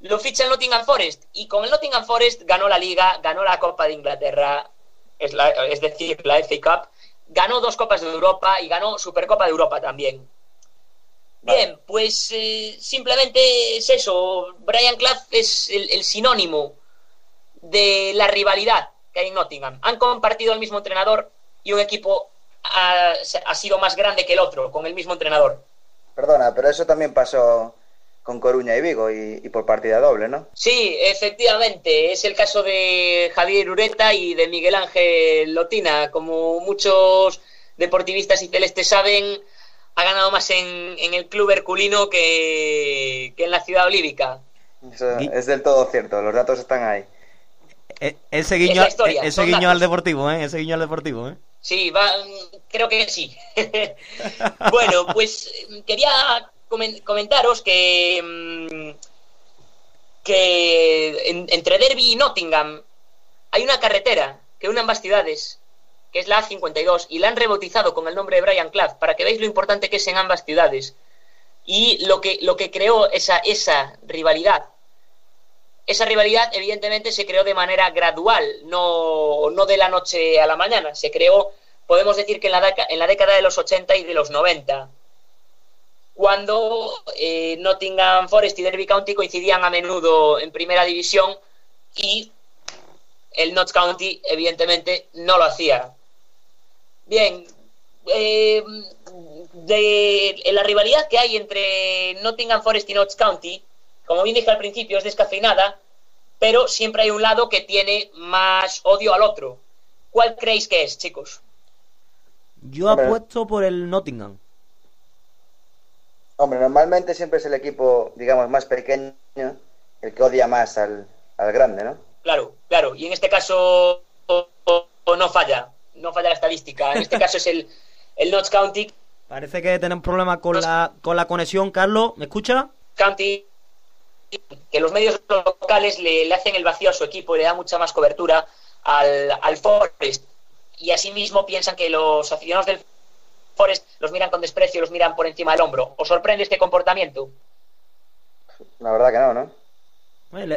Speaker 3: lo ficha el Nottingham Forest. Y con el Nottingham Forest ganó la liga, ganó la Copa de Inglaterra, es, es decir, la FA Cup, ganó dos Copas de Europa y ganó Supercopa de Europa también. Bien, pues eh, simplemente es eso. Brian Clough es el, sinónimo de la rivalidad que hay en Nottingham. Han compartido el mismo entrenador y un equipo ha, sido más grande que el otro con el mismo entrenador.
Speaker 2: Perdona, pero eso también pasó con Coruña y Vigo y, y, por partida doble, ¿no?
Speaker 3: Sí, efectivamente. Es el caso de Javier Ureta y de Miguel Ángel Lotina. Como muchos deportivistas y celestes saben, ha ganado más en, el club herculino que, en la ciudad olívica.
Speaker 2: es del todo cierto, los datos están ahí.
Speaker 1: E, ese guiño, ese guiño al deportivo, ¿eh? Ese guiño al deportivo, ¿eh?
Speaker 3: Sí, va, creo que sí. bueno, pues quería comentaros que, mm, que entre Derby y Nottingham hay una carretera que une ambas ciudades que es la A52, y la han rebautizado con el nombre de Brian Clough, para que veáis lo importante que es en ambas ciudades. Y lo que, lo que creó esa, esa rivalidad. Esa rivalidad, evidentemente, se creó de manera gradual, no, no de la noche a la mañana. Se creó, podemos decir que en la, en la década de los 80 y de los 90 cuando eh, Nottingham Forest y Derby County coincidían a menudo en primera división y el Notts County evidentemente no lo hacía. Bien, eh, de, la rivalidad que hay entre Nottingham Forest y Notts County, como bien dije al principio, es descafeinada, pero siempre hay un lado que tiene más odio al otro. ¿Cuál creéis que es, chicos?
Speaker 1: Yo apuesto por el Nottingham.
Speaker 2: Hombre, normalmente siempre es el equipo, digamos, más pequeño el que odia más al, al grande, ¿no?
Speaker 3: Claro, claro. Y en este caso no falla no falla la estadística. En este caso es el, el Notts County.
Speaker 1: Parece que tenemos problemas con la, con la conexión, Carlos. ¿Me escucha?
Speaker 3: County, que los medios locales le, hacen el vacío a su equipo y le da mucha más cobertura al, al Forest. Y asimismo piensan que los aficionados del Forest los miran con desprecio, los miran por encima del hombro. ¿Os sorprende este comportamiento?
Speaker 2: La verdad que no, ¿no?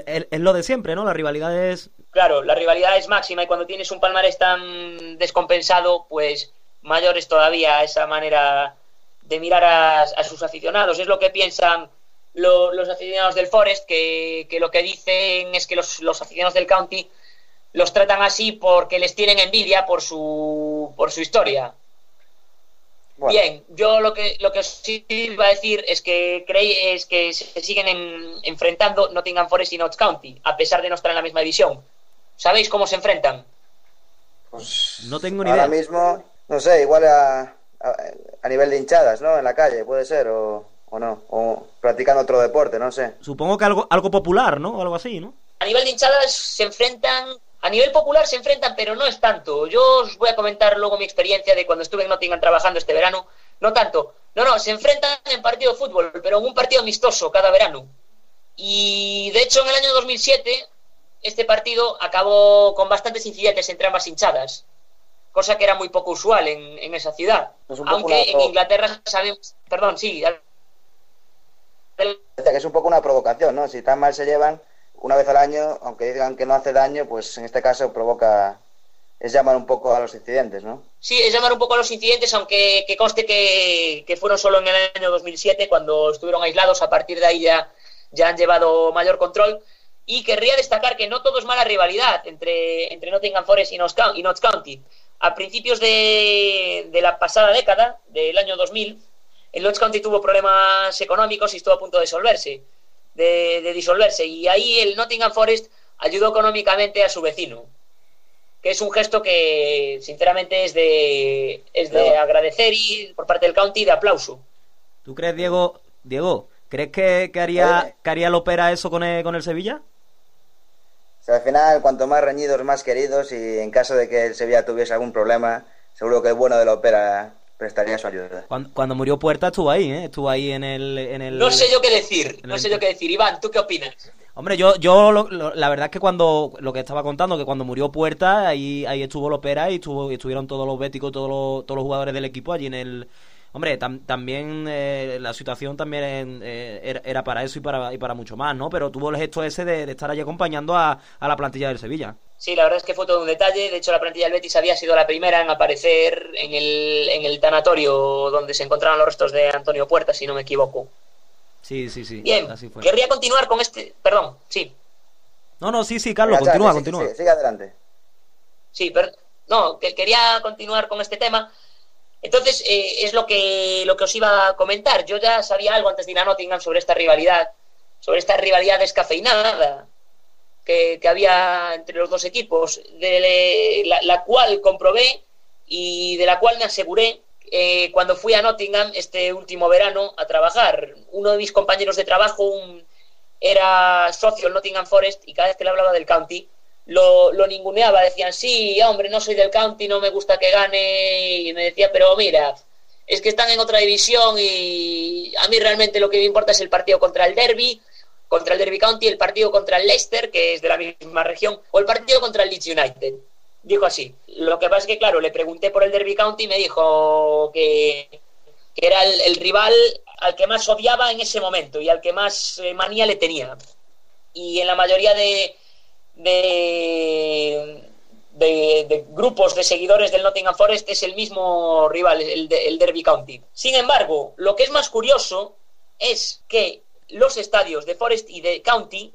Speaker 1: Es lo de siempre, ¿no? La rivalidad es
Speaker 3: Claro, la rivalidad es máxima y cuando tienes un palmarés tan descompensado, pues mayor es todavía esa manera de mirar a, sus aficionados. Es lo que piensan los aficionados del Forest, que, lo que dicen es que los, aficionados del County los tratan así porque les tienen envidia por su, por su historia. Bien, yo lo que lo que sí iba a decir es que creí es que se siguen enfrentando Nottingham Forest y Notts County, a pesar de no estar en la misma división. ¿Sabéis cómo se enfrentan?
Speaker 2: Pues no tengo ni ahora mismo, no sé, igual a, a, nivel de hinchadas, ¿no? En la calle, puede ser, o, o no, o practicando otro deporte, no sé.
Speaker 1: Supongo que algo, algo popular, ¿no? Algo así, ¿no?
Speaker 3: A nivel de hinchadas se enfrentan, a nivel popular se enfrentan, pero no es tanto. Yo os voy a comentar luego mi experiencia de cuando estuve en Nottingham trabajando este verano. No tanto. No, no, se enfrentan en partido de fútbol, pero en un partido amistoso cada verano. Y de hecho en el año 2007 este partido acabó con bastantes incidentes entre ambas hinchadas, cosa que era muy poco usual en, esa ciudad. Aunque en Inglaterra sabemos. Perdón, sí.
Speaker 2: Que es un poco una provocación, ¿no? Si tan mal se llevan, una vez al año, aunque digan que no hace daño, pues en este caso provoca. Es llamar un poco a los incidentes, ¿no?
Speaker 3: Sí, es llamar un poco a los incidentes, aunque que conste que, que fueron solo en el año 2007, cuando estuvieron aislados. A partir de ahí ya, ya han llevado mayor control. Y querría destacar que no todo es mala rivalidad entre, entre Nottingham Forest y Notts County. A principios de, la pasada década, del año 2000, el Notts County tuvo problemas económicos y estuvo a punto de disolverse, de, disolverse. Y ahí el Nottingham Forest ayudó económicamente a su vecino, que es un gesto que sinceramente es de, es de agradecer y por parte del county de aplauso.
Speaker 1: ¿Tú crees, Diego, Diego, crees que, haría, que haría Lopera eso con el, con el Sevilla?
Speaker 2: al final, cuanto más reñidos, más queridos, y en caso de que el Sevilla tuviese algún problema, seguro que el bueno de la ópera prestaría su ayuda.
Speaker 1: Cuando, cuando murió Puerta estuvo ahí, ¿eh? Estuvo ahí en el... En el
Speaker 3: No sé yo qué decir, no
Speaker 1: el-
Speaker 3: sé yo qué decir. Iván, ¿tú qué opinas?
Speaker 1: Hombre, yo, yo lo- lo- la verdad es que cuando lo que estaba contando, que cuando murió Puerta, ahí, ahí estuvo Lopera y estuvo, y estuvieron todos los béticos, todos los, todos los jugadores del equipo allí en el. Hombre, tam- también eh, la situación también eh, era, era para eso y para, y para mucho más, ¿no? Pero tuvo el gesto ese de, de estar allí acompañando a, a la plantilla del Sevilla.
Speaker 3: Sí, la verdad es que fue todo un detalle. De hecho, la plantilla del Betis había sido la primera en aparecer en el, en el tanatorio donde se encontraban los restos de Antonio Puerta, si no me equivoco.
Speaker 1: Sí, sí, sí.
Speaker 3: Bien,
Speaker 1: Así fue.
Speaker 3: querría continuar con este... Perdón, sí,
Speaker 1: No, no, sí, sí, Carlos, continúa, continúa.
Speaker 2: Sigue, sigue adelante.
Speaker 3: Sí, pero no, que quería continuar con este tema. Entonces, eh, es lo que, lo que os iba a comentar. Yo ya sabía algo antes de ir a Nottingham sobre esta rivalidad, sobre esta rivalidad descafeinada que, había entre los dos equipos, de la, cual comprobé y de la cual me aseguré eh, cuando fui a Nottingham este último verano a trabajar. Uno de mis compañeros de trabajo era socio del Nottingham Forest y cada vez que le hablaba del county lo, ninguneaba. Decían, sí, hombre, no soy del county, no me gusta que gane. Y me decía, pero mira, es que están en otra división y a mí realmente lo que me importa es el partido contra el Derby, contra el Derby County, el partido contra el Leicester, que es de la misma región, o el partido contra el Leeds United. Dijo así. Lo que pasa es que, claro, le pregunté por el Derby County y me dijo que, que era el, el rival al que más odiaba en ese momento y al que más eh, manía le tenía. Y en la mayoría de, de, de- de grupos de seguidores del Nottingham Forest es el mismo rival, el, de- el Derby County. Sin embargo, lo que es más curioso es que los estadios de Forest y de County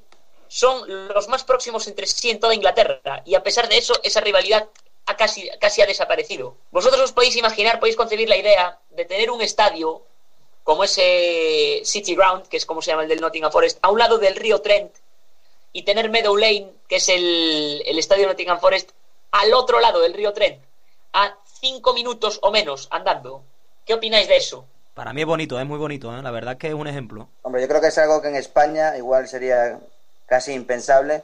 Speaker 3: son los más próximos entre sí en toda Inglaterra y a pesar de eso esa rivalidad ha casi, casi ha desaparecido. Vosotros os podéis imaginar, podéis concebir la idea de tener un estadio como ese City Ground, que es como se llama el del Nottingham Forest, a un lado del río Trent y tener Meadow Lane, que es el, el estadio de Nottingham Forest, al otro lado del río Trent, a cinco minutos o menos andando. ¿Qué opináis de eso?
Speaker 1: Para mí es bonito, es muy bonito, ¿eh? La verdad es que es un ejemplo.
Speaker 2: Hombre, yo creo que es algo que en España igual sería casi impensable,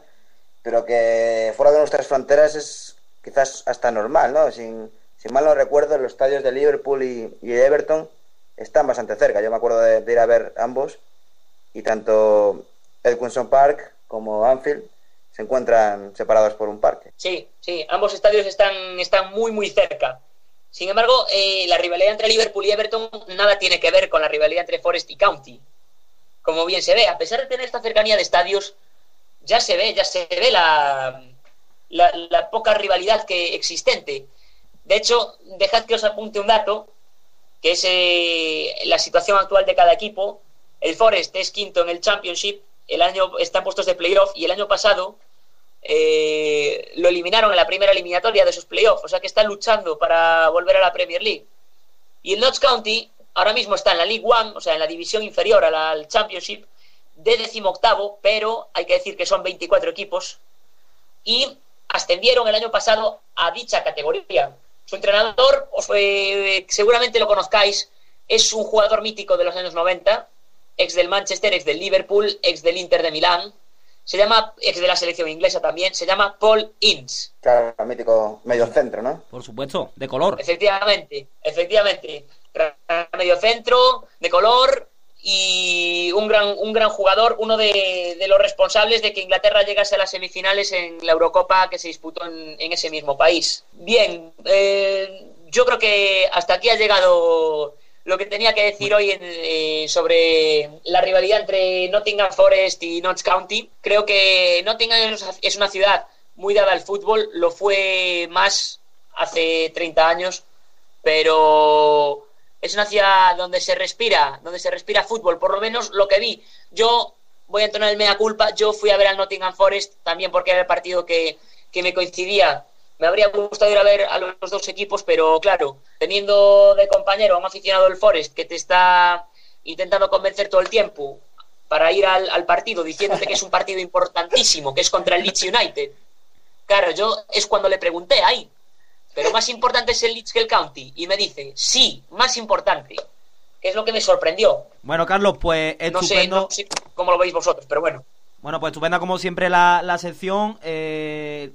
Speaker 2: pero que fuera de nuestras fronteras es quizás hasta normal, ¿no? Sin, si mal no recuerdo, los estadios de Liverpool y, y Everton están bastante cerca. Yo me acuerdo de, de ir a ver ambos y tanto Edwinson Park como Anfield se encuentran separados por un parque.
Speaker 3: Sí, sí, ambos estadios están, están muy, muy cerca. Sin embargo, eh, la rivalidad entre Liverpool y Everton nada tiene que ver con la rivalidad entre Forest y County. Como bien se ve, a pesar de tener esta cercanía de estadios, ya se ve, ya se ve la, la, la poca rivalidad que existente. De hecho, dejad que os apunte un dato, que es eh, la situación actual de cada equipo. El Forest es quinto en el Championship, el año están puestos de playoff y el año pasado eh, lo eliminaron en la primera eliminatoria de sus playoffs, o sea que está luchando para volver a la Premier League. Y el Notts County ahora mismo está en la League One, o sea, en la división inferior a la- al Championship, de decimoctavo, pero hay que decir que son 24 equipos, y ascendieron el año pasado a dicha categoría. Su entrenador, os, eh, seguramente lo conozcáis, es un jugador mítico de los años 90, ex del Manchester, ex del Liverpool, ex del Inter de Milán, se llama, ex de la selección inglesa también, se llama Paul Ince.
Speaker 2: Claro, mítico medio centro, ¿no?
Speaker 1: Por supuesto, de color.
Speaker 3: Efectivamente, efectivamente. Medio centro, de color y un gran, un gran jugador, uno de, de los responsables de que Inglaterra llegase a las semifinales en la Eurocopa que se disputó en, en ese mismo país. Bien, eh, yo creo que hasta aquí ha llegado lo que tenía que decir hoy en, eh, sobre la rivalidad entre Nottingham Forest y Notts County. Creo que Nottingham es- una ciudad muy dada al fútbol, lo fue más hace 30 años, pero es una ciudad donde se respira, donde se respira fútbol, por lo menos lo que vi. Yo voy a entonar el mea culpa, yo fui a ver al Nottingham Forest también porque era el partido que, que me coincidía. Me habría gustado ir a ver a los dos equipos, pero claro, teniendo de compañero a un aficionado del Forest que te está intentando convencer todo el tiempo para ir al, al partido, diciéndote que es un partido importantísimo, que es contra el Leeds United. Claro, yo es cuando le pregunté ahí, pero más importante es el Leeds que el County. Y me dice, sí, más importante. Que es lo que me sorprendió.
Speaker 1: Bueno, Carlos, pues
Speaker 3: No sé,
Speaker 1: estupendo.
Speaker 3: no sé cómo lo veis vosotros, pero bueno.
Speaker 1: Bueno, pues estupenda como siempre la, la sección. Eh,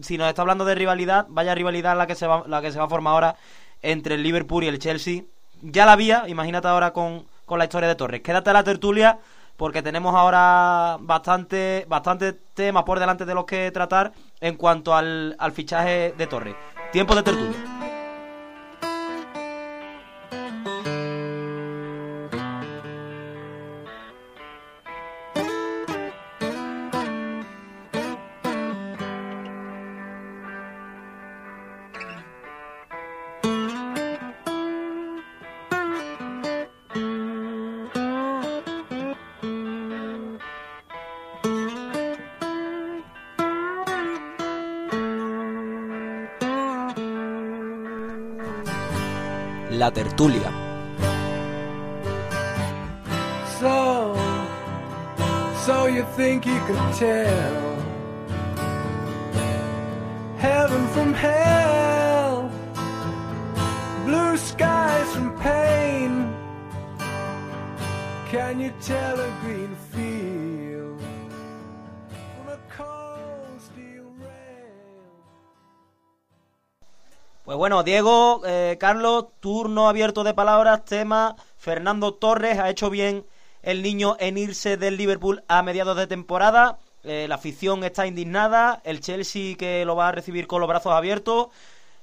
Speaker 1: si, nos está hablando de rivalidad, vaya rivalidad la que se va, la que se va a formar ahora entre el Liverpool y el Chelsea. Ya la había, imagínate ahora con, con la historia de Torres. Quédate a la tertulia porque tenemos ahora bastante, bastante temas por delante de los que tratar en cuanto al, al fichaje de Torres. Tiempo de tertulia. La tertulia.
Speaker 4: So, so you think you could tell heaven from hell, blue skies from pain? Can you tell a green
Speaker 1: Pues bueno, Diego, eh, Carlos, turno abierto de palabras, tema Fernando Torres, ha hecho bien el niño en irse del Liverpool a mediados de temporada, eh, la afición está indignada, el Chelsea que lo va a recibir con los brazos abiertos,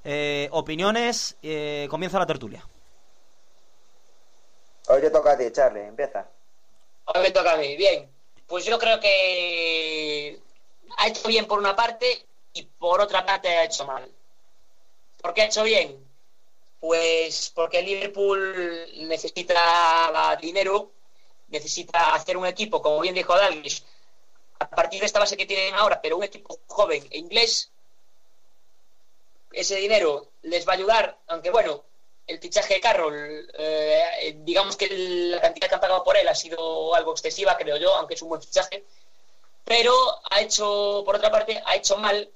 Speaker 1: Eh, opiniones, eh, comienza la tertulia.
Speaker 2: Hoy te toca a ti, Charlie, empieza.
Speaker 3: Hoy me toca a mí. Bien, pues yo creo que ha hecho bien por una parte y por otra parte ha hecho mal. ¿Por qué ha hecho bien? Pues porque Liverpool necesita dinero, necesita hacer un equipo, como bien dijo Dalglish, a partir de esta base que tienen ahora, pero un equipo joven e inglés, ese dinero les va a ayudar, aunque bueno, el fichaje de Carroll, eh, digamos que la cantidad que han pagado por él ha sido algo excesiva, creo yo, aunque es un buen fichaje, pero ha hecho, por otra parte, ha hecho mal,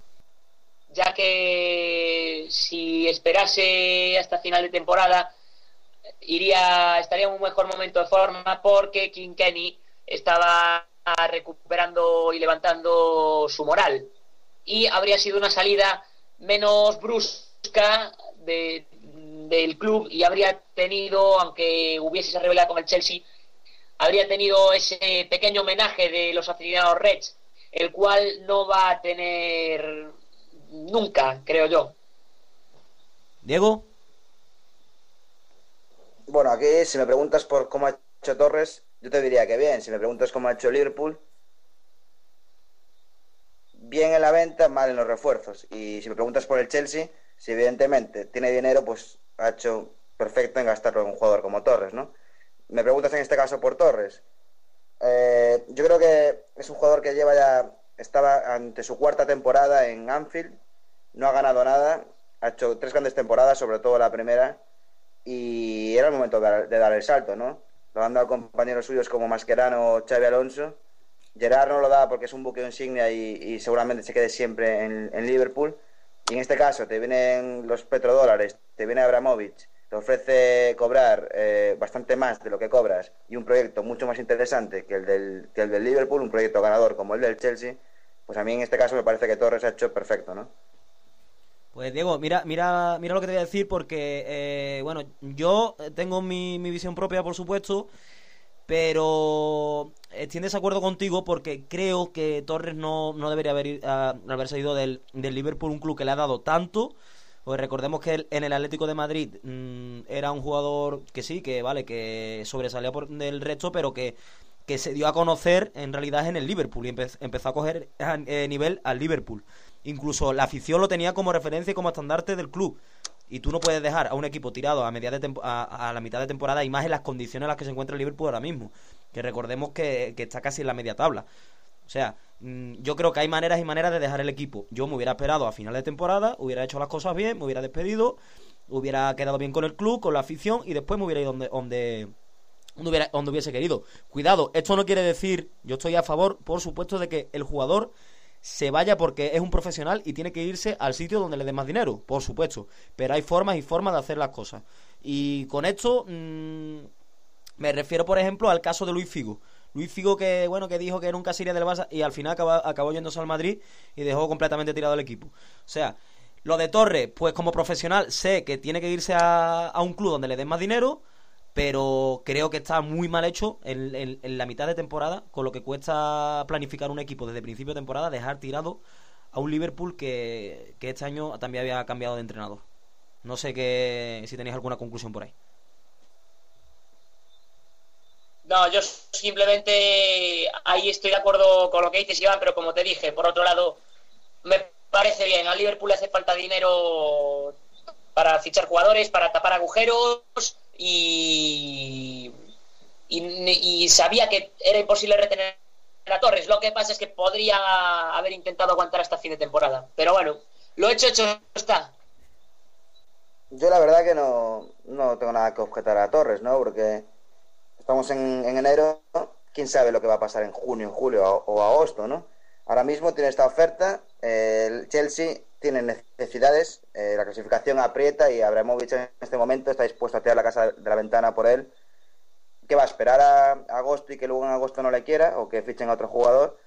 Speaker 3: ya que si esperase hasta final de temporada, iría, estaría en un mejor momento de forma porque King Kenny estaba recuperando y levantando su moral. Y habría sido una salida menos brusca de- del club y habría tenido, aunque hubiese rivalidad con el Chelsea, habría tenido ese pequeño homenaje de los aficionados Reds, el cual no va a tener nunca, creo yo.
Speaker 1: Diego,
Speaker 2: Bueno, aquí si me preguntas por cómo ha hecho Torres, yo te diría que bien. Si me preguntas cómo ha hecho Liverpool, bien en la venta, mal en los refuerzos. Y si me preguntas por el Chelsea, si evidentemente tiene dinero, pues ha hecho perfecto en gastarlo en un jugador como Torres, ¿no? Me preguntas en este caso por Torres. Eh, yo creo que es un jugador que lleva ya, estaba ante su cuarta temporada en Anfield, no ha ganado nada, ha hecho tres grandes temporadas, sobre todo la primera, y era el momento de dar, el salto, ¿no? Lo han dado compañeros suyos como Mascherano o Xavi Alonso. Gerard no lo da porque es un buque insignia y, seguramente se quede siempre en, en Liverpool. Y en este caso te vienen los petrodólares, te viene Abramovich, te ofrece cobrar eh, bastante más de lo que cobras y un proyecto mucho más interesante que el, del, que el del Liverpool, un proyecto ganador como el del Chelsea, pues a mí en este caso me parece que Torres ha hecho perfecto, ¿no?
Speaker 1: Pues Diego, mira, mira, mira lo que te voy a decir porque, eh, bueno, yo tengo mi, mi visión propia, por supuesto, pero estoy en desacuerdo contigo porque creo que Torres no, no debería haber, ir- a- haber salido del, del Liverpool, un club que le ha dado tanto. Pues recordemos que en el Atlético de Madrid mm, era un jugador que sí, que vale, que sobresalía por del resto, pero que, que se dio a conocer en realidad en el Liverpool y empe- empezó a coger eh, nivel al Liverpool. Incluso la afición lo tenía como referencia y como estandarte del club. Y tú no puedes dejar a un equipo tirado a, de a, la mitad de temporada y más en las condiciones en las que se encuentra Liverpool ahora mismo. Que recordemos que, que está casi en la media tabla. O sea, mm, yo creo que hay maneras y maneras de dejar el equipo. Yo me hubiera esperado a final de temporada, hubiera hecho las cosas bien, me hubiera despedido, hubiera quedado bien con el club, con la afición y después me hubiera ido donde, donde, donde, hubiera- donde hubiese querido. Cuidado, esto no quiere decir, yo estoy a favor, por supuesto, de que el jugador se vaya porque es un profesional y tiene que irse al sitio donde le dé más dinero, por supuesto. Pero hay formas y formas de hacer las cosas. Y con esto mm, me refiero, por ejemplo, al caso de Luis Figo. Luis Figo que bueno que dijo que nunca se iría del Barça y al final acaba- acabó yéndose al Madrid y dejó completamente tirado el equipo. O sea, Lo de Torres, pues como profesional sé que tiene que irse a, a un club donde le den más dinero, pero creo que está muy mal hecho en, la mitad de temporada, con lo que cuesta planificar un equipo desde principio de temporada, dejar tirado a un Liverpool que, este año también había cambiado de entrenador. No sé que, si tenéis alguna conclusión por ahí.
Speaker 3: No, yo simplemente ahí estoy de acuerdo con lo que dices, Iván, pero como te dije, por otro lado, me parece bien. Al Liverpool le hace falta dinero para fichar jugadores, para tapar agujeros y, y, sabía que era imposible retener a Torres. Lo que pasa es que podría haber intentado aguantar hasta fin de temporada. Pero bueno, lo hecho, hecho está.
Speaker 2: Yo la verdad que no, no tengo nada que objetar a Torres, ¿no? Porque estamos en, en enero, quién sabe lo que va a pasar en junio, julio o, o agosto, ¿no? Ahora mismo tiene esta oferta, el Chelsea tiene necesidades, eh, la clasificación aprieta y Abramovich en este momento está dispuesto a tirar la casa de la ventana por él. ¿Qué va a esperar a agosto y que luego en agosto no le quiera o que fichen a otro jugador?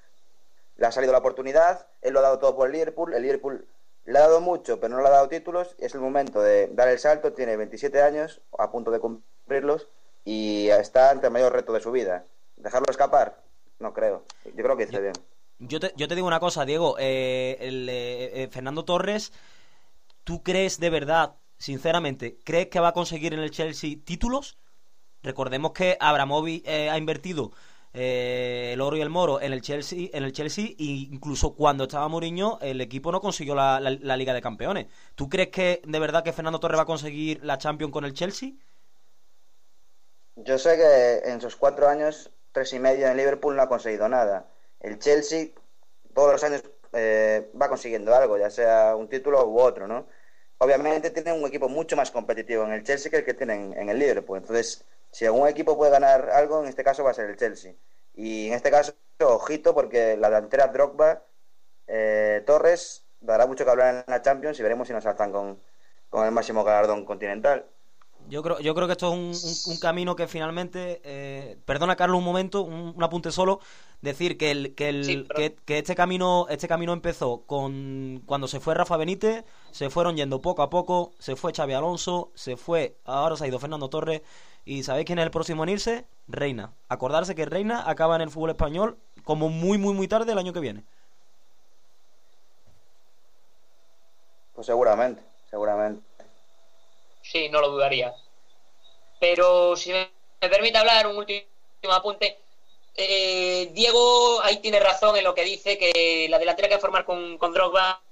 Speaker 2: Le ha salido la oportunidad, él lo ha dado todo por el Liverpool, el Liverpool le ha dado mucho, pero no le ha dado títulos. Es el momento de dar el salto. Tiene 27 años, a punto de cumplirlos, y está ante el mayor reto de su vida. ¿Dejarlo escapar? No creo. Yo creo que dice bien.
Speaker 1: Yo te, yo te digo una cosa, Diego. eh, eh, eh, Fernando Torres, ¿tú crees de verdad, sinceramente, crees que va a conseguir en el Chelsea títulos? Recordemos que Abramovich eh, ha invertido el oro y el moro en el Chelsea, en el Chelsea, e incluso cuando estaba Mourinho, el equipo no consiguió la, la- la Liga de Campeones. ¿Tú crees que de verdad que Fernando Torres va a conseguir la Champions con el Chelsea?
Speaker 2: Yo sé que en sus cuatro años, tres y medio en Liverpool no ha conseguido nada. El Chelsea todos los años eh, va consiguiendo algo, ya sea un título u otro, ¿no? Obviamente tiene un equipo mucho más competitivo en el Chelsea que el que tiene en, en el Liverpool. Entonces, si algún equipo puede ganar algo, en este caso va a ser el Chelsea. Y en este caso, ojito, porque la delantera Drogba, eh, Torres, dará mucho que hablar en la Champions y veremos si nos saltan con, con el máximo galardón continental.
Speaker 1: Yo creo, yo creo que esto es un, un- un camino que finalmente. eh, perdona, Carlos, un momento, un, un apunte solo. Decir que, el, que, el,
Speaker 3: Sí,
Speaker 1: que, que este camino este camino empezó con cuando se fue Rafa Benítez, se fueron yendo poco a poco, se fue Xavi Alonso, se fue, ahora se ha ido Fernando Torres. ¿Y sabéis quién es el próximo en irse? Reina. Acordarse que Reina acaba en el fútbol español como muy, muy, muy tarde el año que viene.
Speaker 2: Pues seguramente, seguramente.
Speaker 3: Sí, no lo dudaría. Pero si me, me permite hablar, un último apunte. Eh, Diego ahí tiene razón en lo que dice que la delantera que va a formar con, con Drogba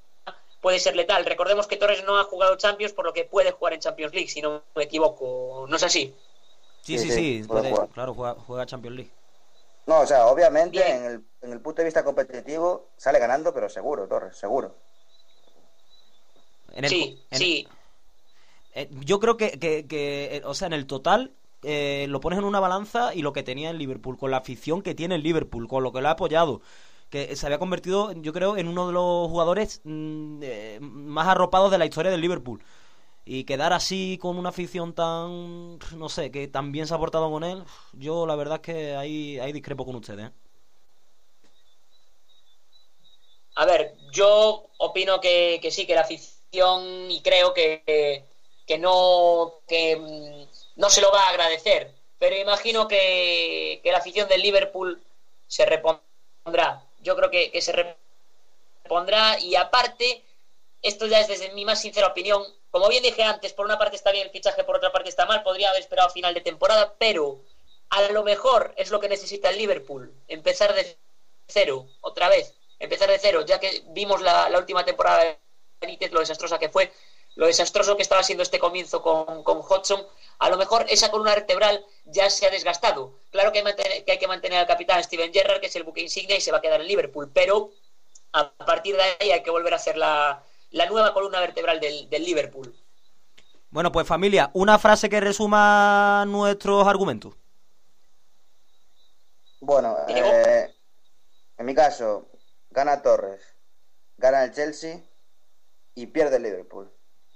Speaker 3: puede ser letal. Recordemos que Torres no ha jugado Champions, por lo que puede jugar en Champions League, si no me equivoco. ¿No es así?
Speaker 1: Sí,
Speaker 2: Sí,
Speaker 1: sí,
Speaker 2: sí,
Speaker 1: sí,
Speaker 2: puede jugar.
Speaker 1: claro, juega, juega Champions League.
Speaker 2: No, o sea, obviamente en el, en el punto de vista competitivo sale ganando, pero seguro, Torres, seguro.
Speaker 1: En el-
Speaker 3: sí,
Speaker 1: en-
Speaker 3: sí.
Speaker 1: Eh, yo creo que, que- que, eh, o sea, en el total eh, lo pones en una balanza y lo que tenía el Liverpool, con la afición que tiene el Liverpool, con lo que lo ha apoyado, que se había convertido, yo creo, en uno de los jugadores mm, más arropados de la historia del Liverpool. Y quedar así con una afición tan, no sé, que tan bien se ha portado con él, yo la verdad es que ahí, ahí discrepo con ustedes.
Speaker 3: A ver, yo opino que, que sí, que la afición y creo que, que no que mm, no se lo va a agradecer. Pero imagino que, que la afición del Liverpool se repondrá. Yo creo que, que se repondrá y aparte, esto ya es desde mi más sincera opinión. Como bien dije antes, por una parte está bien el fichaje, por otra parte está mal. Podría haber esperado final de temporada, pero a lo mejor es lo que necesita el Liverpool. Empezar de cero, otra vez. Empezar de cero, ya que vimos la, la última temporada de Benítez, lo desastrosa que fue, lo desastroso que estaba siendo este comienzo con, con Hodgson. A lo mejor esa columna vertebral ya se ha desgastado. Claro que hay, mantener- que hay que mantener al capitán Steven Gerrard, que es el buque insignia y se va a quedar en Liverpool, pero a partir de ahí hay que volver a hacer la, la nueva columna vertebral del, del Liverpool.
Speaker 1: Bueno, pues familia, una frase que resuma nuestros argumentos.
Speaker 2: Bueno, eh, en mi caso, gana Torres, gana el Chelsea y pierde el Liverpool.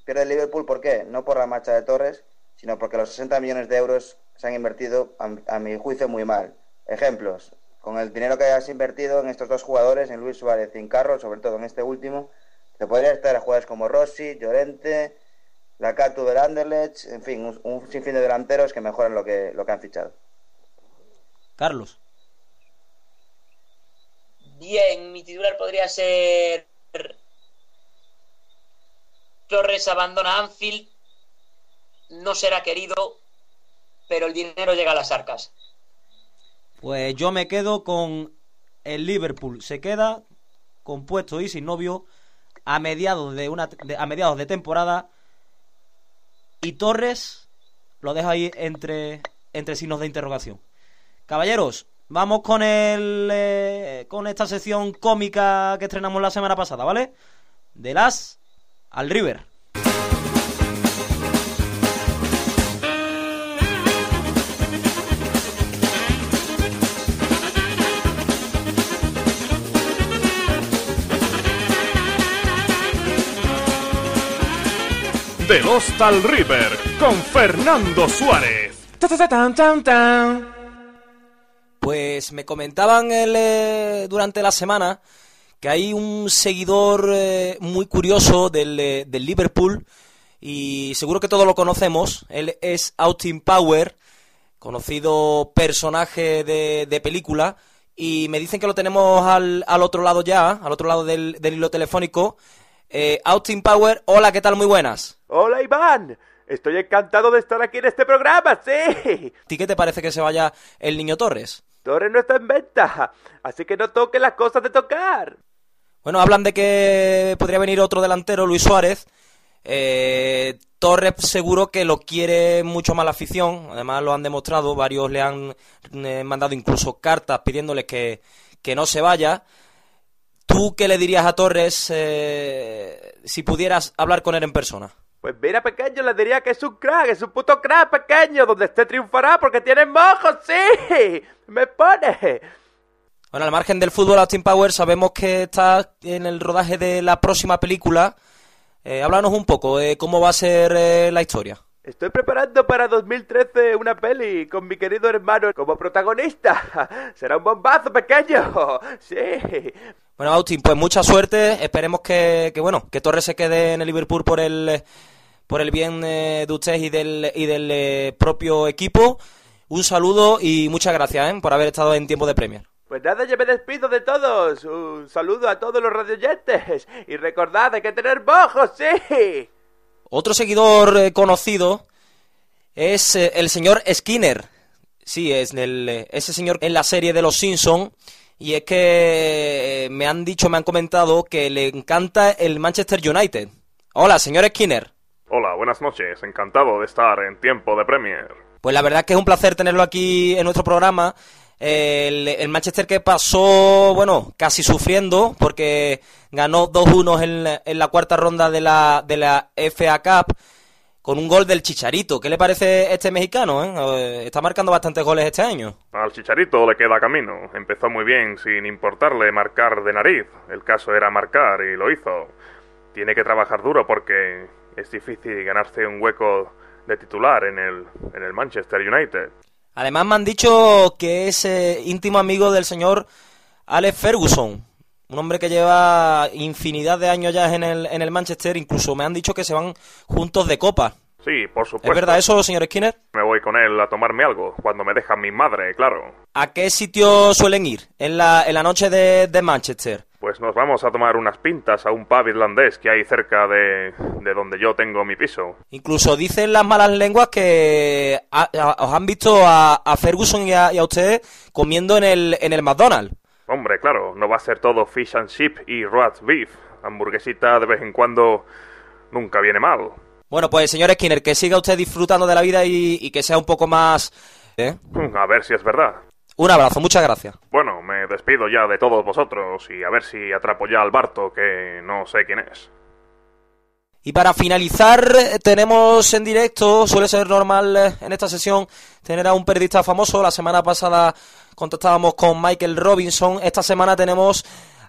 Speaker 2: Pierde el Liverpool, ¿por qué? No por la marcha de Torres, sino porque los 60 millones de euros se han invertido, a, mi juicio, muy mal. Ejemplos, con el dinero que has invertido en estos dos jugadores, en Luis Suárez y en Carroll, sobre todo en este último, Se podría estar a jugadores como Rossi, Llorente, Lacatu del Anderlecht, en fin, un, un sinfín de delanteros que mejoran lo que, lo que han fichado.
Speaker 1: Carlos.
Speaker 3: Bien, mi titular podría ser. Torres abandona Anfield. No será querido, pero el dinero llega a las arcas.
Speaker 1: Pues yo me quedo con el Liverpool. Se queda compuesto y sin novio a mediados de una a mediados de temporada y Torres lo deja ahí entre entre signos de interrogación. Caballeros, vamos con el eh, con esta sección cómica que estrenamos la semana pasada, ¿vale? De las al River.
Speaker 5: Del Hostal River con Fernando Suárez. Ta, ta, ta, tan, tan, tan.
Speaker 1: Pues me comentaban el, eh, durante la semana que hay un seguidor eh, muy curioso del, eh, del Liverpool y seguro que todos lo conocemos. Él es Austin Power, conocido personaje de, de película. Y me dicen que lo tenemos al, al otro lado ya, al otro lado del, del hilo telefónico. Eh, Austin Power, hola, ¿qué tal? Muy buenas.
Speaker 6: Hola Iván, estoy encantado de estar aquí en este programa, sí.
Speaker 1: ¿A ti qué te parece que se vaya el niño Torres?
Speaker 6: Torres no está en venta, así que no toque las cosas de tocar.
Speaker 1: Bueno, hablan de que podría venir otro delantero, Luis Suárez. Eh, Torres seguro que lo quiere mucho más la afición, además lo han demostrado, varios le han eh, mandado incluso cartas pidiéndole que, que no se vaya. ¿Tú qué le dirías a Torres eh, si pudieras hablar con él en persona?
Speaker 6: Pues mira, pequeño, le diría que es un crack, es un puto crack, pequeño, donde esté triunfará porque tiene mojos, sí. Me pone.
Speaker 1: Bueno, al margen del fútbol, Austin Power, sabemos que está en el rodaje de la próxima película. Eh, háblanos un poco de cómo va a ser eh, la historia.
Speaker 6: Estoy preparando para 2013 una peli con mi querido hermano como protagonista. Será un bombazo pequeño. Sí.
Speaker 1: Bueno, Austin, pues mucha suerte. Esperemos que, que, bueno, que Torres se quede en el Liverpool por el por el bien eh, de ustedes y del, y del eh, propio equipo. Un saludo y muchas gracias ¿eh? por haber estado en tiempo de Premier.
Speaker 6: Pues nada, yo me despido de todos. Un saludo a todos los radioyentes. Y recordad, hay que tener mojos, sí.
Speaker 1: Otro seguidor eh, conocido es eh, el señor Skinner. Sí, es el, eh, ese señor en la serie de Los Simpson. Y es que me han dicho, me han comentado que le encanta el Manchester United. Hola, señor Skinner.
Speaker 5: Hola, buenas noches. Encantado de estar en tiempo de Premier.
Speaker 1: Pues la verdad es que es un placer tenerlo aquí en nuestro programa. El, Manchester que pasó, bueno, casi sufriendo porque ganó 2-1 en, la- en la cuarta ronda de la, de la FA Cup con un gol del Chicharito. ¿Qué le parece este mexicano? Eh, Está marcando bastantes goles este año.
Speaker 5: Al Chicharito le queda camino. Empezó muy bien sin importarle marcar de nariz. El caso era marcar y lo hizo. Tiene que trabajar duro porque es difícil ganarse un hueco de titular en el, en el Manchester United.
Speaker 1: Además me han dicho que es eh, íntimo amigo del señor Alex Ferguson. Un hombre que lleva infinidad de años ya en el, en el Manchester. Incluso me han dicho que se van juntos de copa.
Speaker 5: Sí, por supuesto.
Speaker 1: ¿Es verdad eso, señor Skinner?
Speaker 5: Me voy con él a tomarme algo cuando me deja mi madre, claro.
Speaker 1: ¿A qué sitio suelen ir en la, en la noche de, de Manchester?
Speaker 5: Pues nos vamos a tomar unas pintas a un pub irlandés que hay cerca de, de donde yo tengo mi piso.
Speaker 1: Incluso dicen las malas lenguas que a- a- os han visto a, a Ferguson y a, y a ustedes comiendo en el, en el McDonald's.
Speaker 5: Hombre, claro, no va a ser todo fish and chip y roast beef. Hamburguesita de vez en cuando nunca viene mal.
Speaker 1: Bueno, pues señor Skinner, que siga usted disfrutando de la vida y, y que sea un poco más... ¿eh?
Speaker 5: A ver si es verdad.
Speaker 1: Un abrazo, muchas gracias.
Speaker 5: Bueno, me despido ya de todos vosotros y a ver si atrapo ya al Barto, que no sé quién es.
Speaker 1: Y para finalizar, tenemos en directo, suele ser normal eh, en esta sesión, tener a un periodista famoso. La semana pasada contactábamos con Michael Robinson. Esta semana tenemos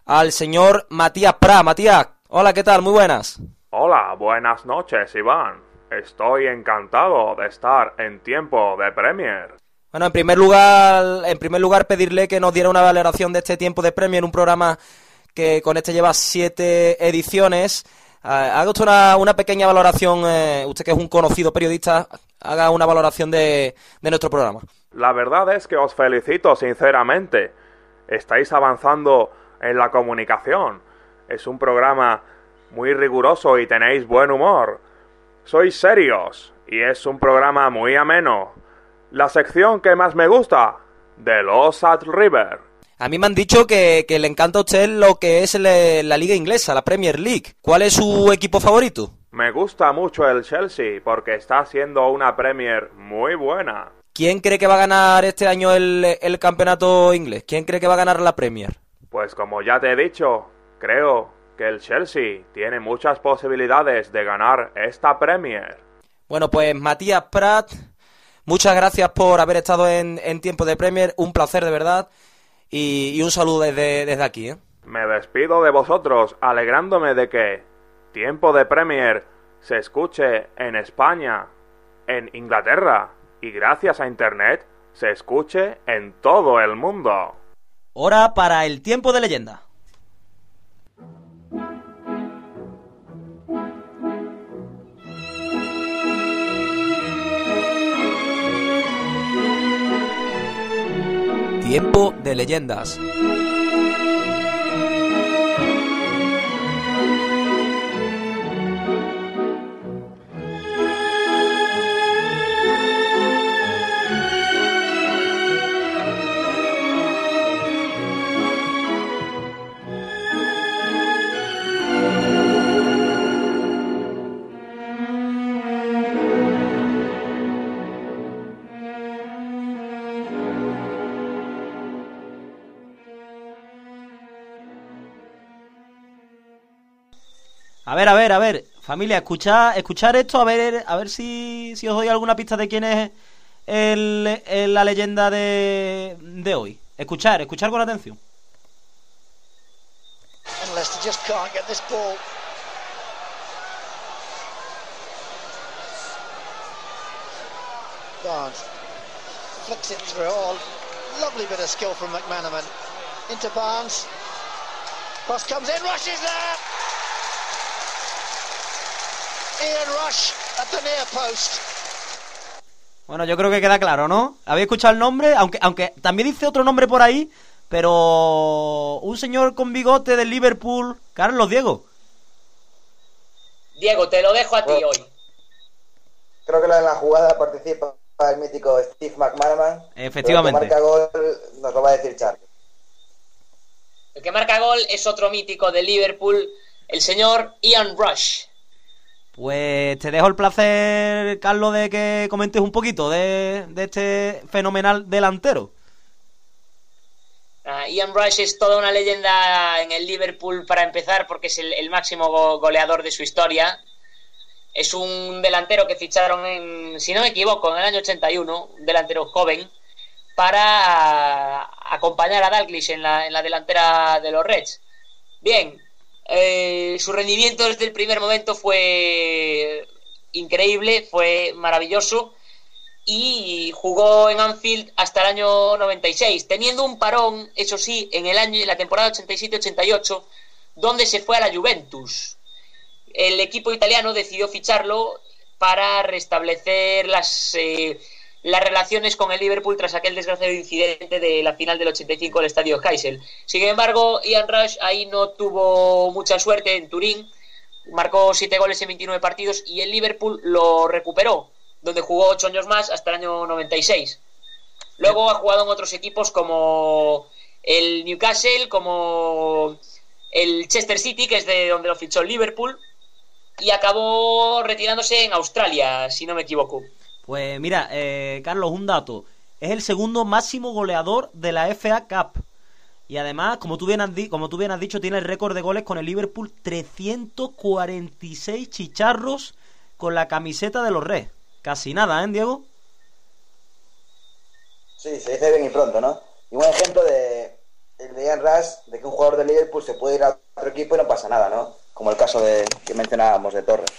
Speaker 1: al señor Matías Pra. Matías, hola, ¿qué tal? Muy buenas.
Speaker 5: Hola, buenas noches, Iván. Estoy encantado de estar en tiempo de Premier.
Speaker 1: Bueno, en primer lugar, en primer lugar pedirle que nos diera una valoración de este tiempo de premio en un programa que con este lleva siete ediciones. Ah, haga usted una, una pequeña valoración, eh, usted que es un conocido periodista, haga una valoración de, de nuestro programa.
Speaker 5: La verdad es que os felicito sinceramente. Estáis avanzando en la comunicación. Es un programa muy riguroso y tenéis buen humor. Sois serios y es un programa muy ameno. La sección que más me gusta, de los at River.
Speaker 1: A mí me han dicho que, que le encanta a usted lo que es le- la liga inglesa, la Premier League. ¿Cuál es su equipo favorito?
Speaker 5: Me gusta mucho el Chelsea porque está haciendo una Premier muy buena.
Speaker 1: ¿Quién cree que va a ganar este año el, el campeonato inglés? ¿Quién cree que va a ganar la Premier?
Speaker 5: Pues como ya te he dicho, creo que el Chelsea tiene muchas posibilidades de ganar esta Premier.
Speaker 1: Bueno, pues Matías Prat, muchas gracias por haber estado en, en tiempo de Premier. Un placer de verdad. Y, y un saludo desde, desde aquí. ¿eh?
Speaker 5: Me despido de vosotros alegrándome de que Tiempo de Premier se escuche en España, en Inglaterra y gracias a Internet se escuche en todo el mundo.
Speaker 1: Hora para el tiempo de leyenda. Tiempo de leyendas. A ver, a ver, a ver, familia, escuchar, escuchar esto, a ver, a ver si, si os doy alguna pista de quién es el, el- la leyenda de, de hoy. Escuchar, escuchar con atención.
Speaker 7: Barnes flicks it through. Oh, lovely bit of skill from McManaman. Into Barnes. Cross comes in, Rush is there! Ian Rush at the near post.
Speaker 1: Bueno, yo creo que queda claro, ¿no? ¿Habéis escuchado el nombre? Aunque, aunque también dice otro nombre por ahí, pero un señor con bigote del Liverpool, Carlos Diego.
Speaker 3: Diego, te lo dejo a ti hoy.
Speaker 2: Creo que en la jugada participa el mítico Steve McManaman.
Speaker 1: Efectivamente.
Speaker 2: El que marca gol nos lo va a decir Charlie.
Speaker 3: El que marca gol es otro mítico de Liverpool, el señor Ian Rush.
Speaker 1: Pues te dejo el placer, Carlos, de que comentes un poquito de, este fenomenal delantero.
Speaker 3: Ah, Ian Rush es toda una leyenda en el Liverpool para empezar porque es el, máximo go- goleador de su historia. Es un delantero que ficharon en, si no me equivoco, en el año 81, un delantero joven, para acompañar a Dalglish en la delantera de los Reds. Bien, eh, su rendimiento desde el primer momento fue increíble, fue maravilloso y jugó en Anfield hasta el año 96, teniendo un parón, eso sí, en el año en la temporada 87-88, donde se fue a la Juventus. El equipo italiano decidió ficharlo para restablecer las eh, las relaciones con el Liverpool tras aquel desgraciado incidente de la final del 85 del Estadio Heysel. Sin embargo, Ian Rush ahí no tuvo mucha suerte en Turín, marcó 7 goles en 29 partidos y el Liverpool lo recuperó, donde jugó 8 años más hasta el año 96. Luego ha jugado en otros equipos como el Newcastle, como el Chester City, que es de donde lo fichó el Liverpool, y acabó retirándose en Australia, si no me equivoco.
Speaker 1: Pues mira, eh, Carlos, un dato. Es el segundo máximo goleador de la FA Cup. Y además, como tú bien has, dicho, tiene el récord de goles con el Liverpool. 346 chicharros con la camiseta de los Reds. Casi nada, ¿eh, Diego?
Speaker 2: Sí, se dice bien y pronto, ¿no? Y buen ejemplo de el de Ian Rush, de que un jugador de Liverpool se puede ir a otro equipo y no pasa nada, ¿no? Como el caso de que mencionábamos de Torres.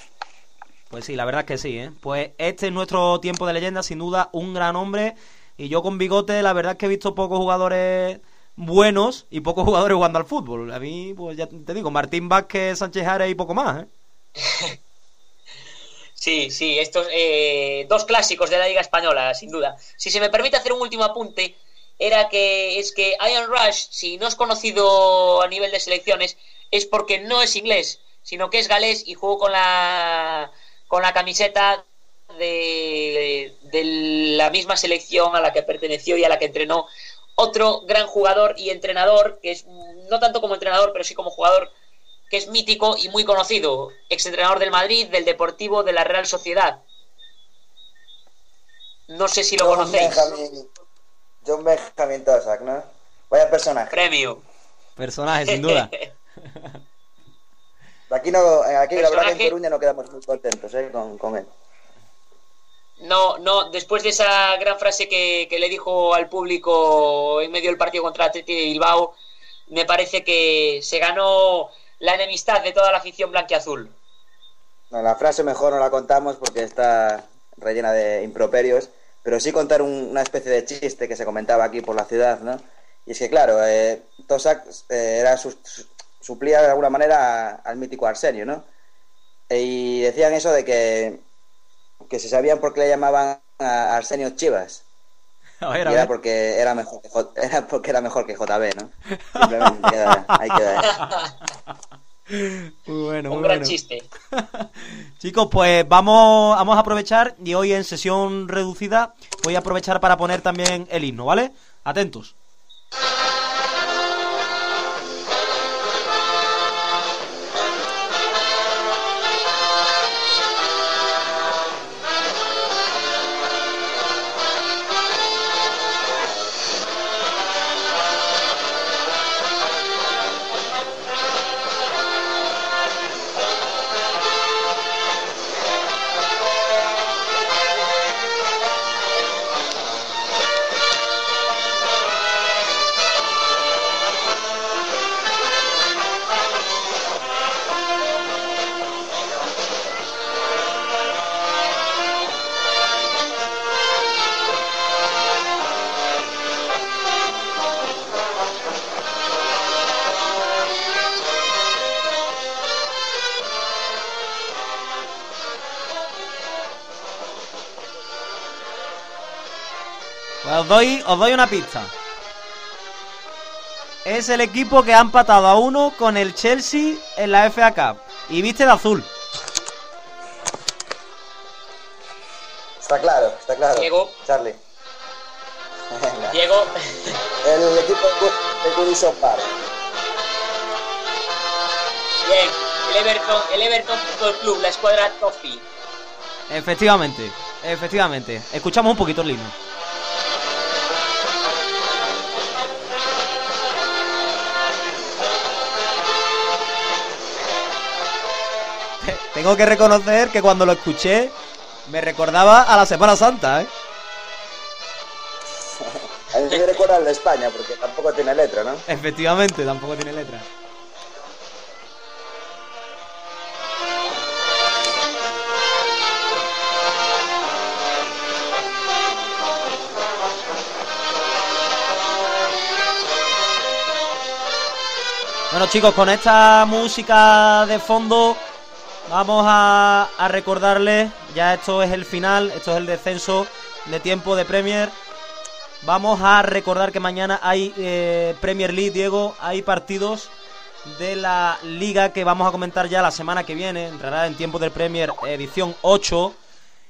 Speaker 1: Pues sí, la verdad es que sí, ¿eh? Pues este es nuestro tiempo de leyenda, sin duda, un gran hombre. Y yo con bigote, la verdad es que he visto pocos jugadores buenos y pocos jugadores jugando al fútbol. A mí, pues ya te digo, Martín Vázquez, Sánchez Ares y poco más, ¿eh?
Speaker 3: Sí, sí, estos eh, dos clásicos de la Liga Española, sin duda. Si se me permite hacer un último apunte, era que es que Ian Rush, si no es conocido a nivel de selecciones, es porque no es inglés, sino que es galés y jugó con la con la camiseta de, de la misma selección a la que perteneció y a la que entrenó otro gran jugador y entrenador, que es no tanto como entrenador, pero sí como jugador, que es mítico y muy conocido, exentrenador del Madrid, del Deportivo, de la Real Sociedad. No sé si lo
Speaker 2: John
Speaker 3: conocéis.
Speaker 2: Benjamin, John Benjamin Tosak, ¿no? Vaya personaje.
Speaker 3: Premio.
Speaker 1: Personaje, sin duda.
Speaker 2: Aquí, no, eh, aquí la verdad que en Coruña no quedamos muy contentos ¿eh? con, con él.
Speaker 3: No, no, después de esa gran frase que, que le dijo al público en medio del partido contra Atleti de Bilbao, me parece que se ganó la enemistad de toda la afición blanquiazul.
Speaker 2: No, la frase mejor no la contamos porque está rellena de improperios, pero sí contar un- una especie de chiste que se comentaba aquí por la ciudad, ¿no? Y es que, claro, eh, Tosak eh, era su- su- suplía de alguna manera a- al mítico Arsenio, ¿no? E- Y decían eso de que, que se sabían por qué le llamaban a Arsenio Chivas.
Speaker 1: A ver,
Speaker 2: Y
Speaker 1: a
Speaker 2: era
Speaker 1: ver.
Speaker 2: porque era mejor que J- era porque era mejor que JB, ¿no? Simplemente queda- ahí queda.
Speaker 1: Muy bueno,
Speaker 3: Un
Speaker 1: muy
Speaker 3: gran
Speaker 1: bueno.
Speaker 3: chiste.
Speaker 1: Chicos, pues vamos, vamos a aprovechar y hoy en sesión reducida voy a aprovechar para poner también el himno, ¿vale? Atentos. Pues os doy, os doy una pista. Es el equipo que ha empatado a uno con el Chelsea en la FA Cup. Y viste de azul.
Speaker 2: Está claro, está claro.
Speaker 3: Diego.
Speaker 2: Charlie. Venga.
Speaker 3: Diego,
Speaker 2: El equipo de Goodison Park.
Speaker 3: bien, el Everton, el Everton Football Club, la escuadra Toffee.
Speaker 1: Efectivamente, efectivamente. Escuchamos un poquito el himno. Tengo que reconocer que cuando lo escuché me recordaba a la Semana Santa, ¿eh?
Speaker 2: A mí me recuerda al de España, porque tampoco tiene letra, ¿no?
Speaker 1: Efectivamente, tampoco tiene letra. Bueno chicos, con esta música de fondo vamos a, a recordarles, ya esto es el final, esto es el descenso de tiempo de Premier. Vamos a recordar que mañana hay eh, Premier League, Diego, hay partidos de la liga que vamos a comentar ya la semana que viene, entrará en tiempo del Premier edición 8.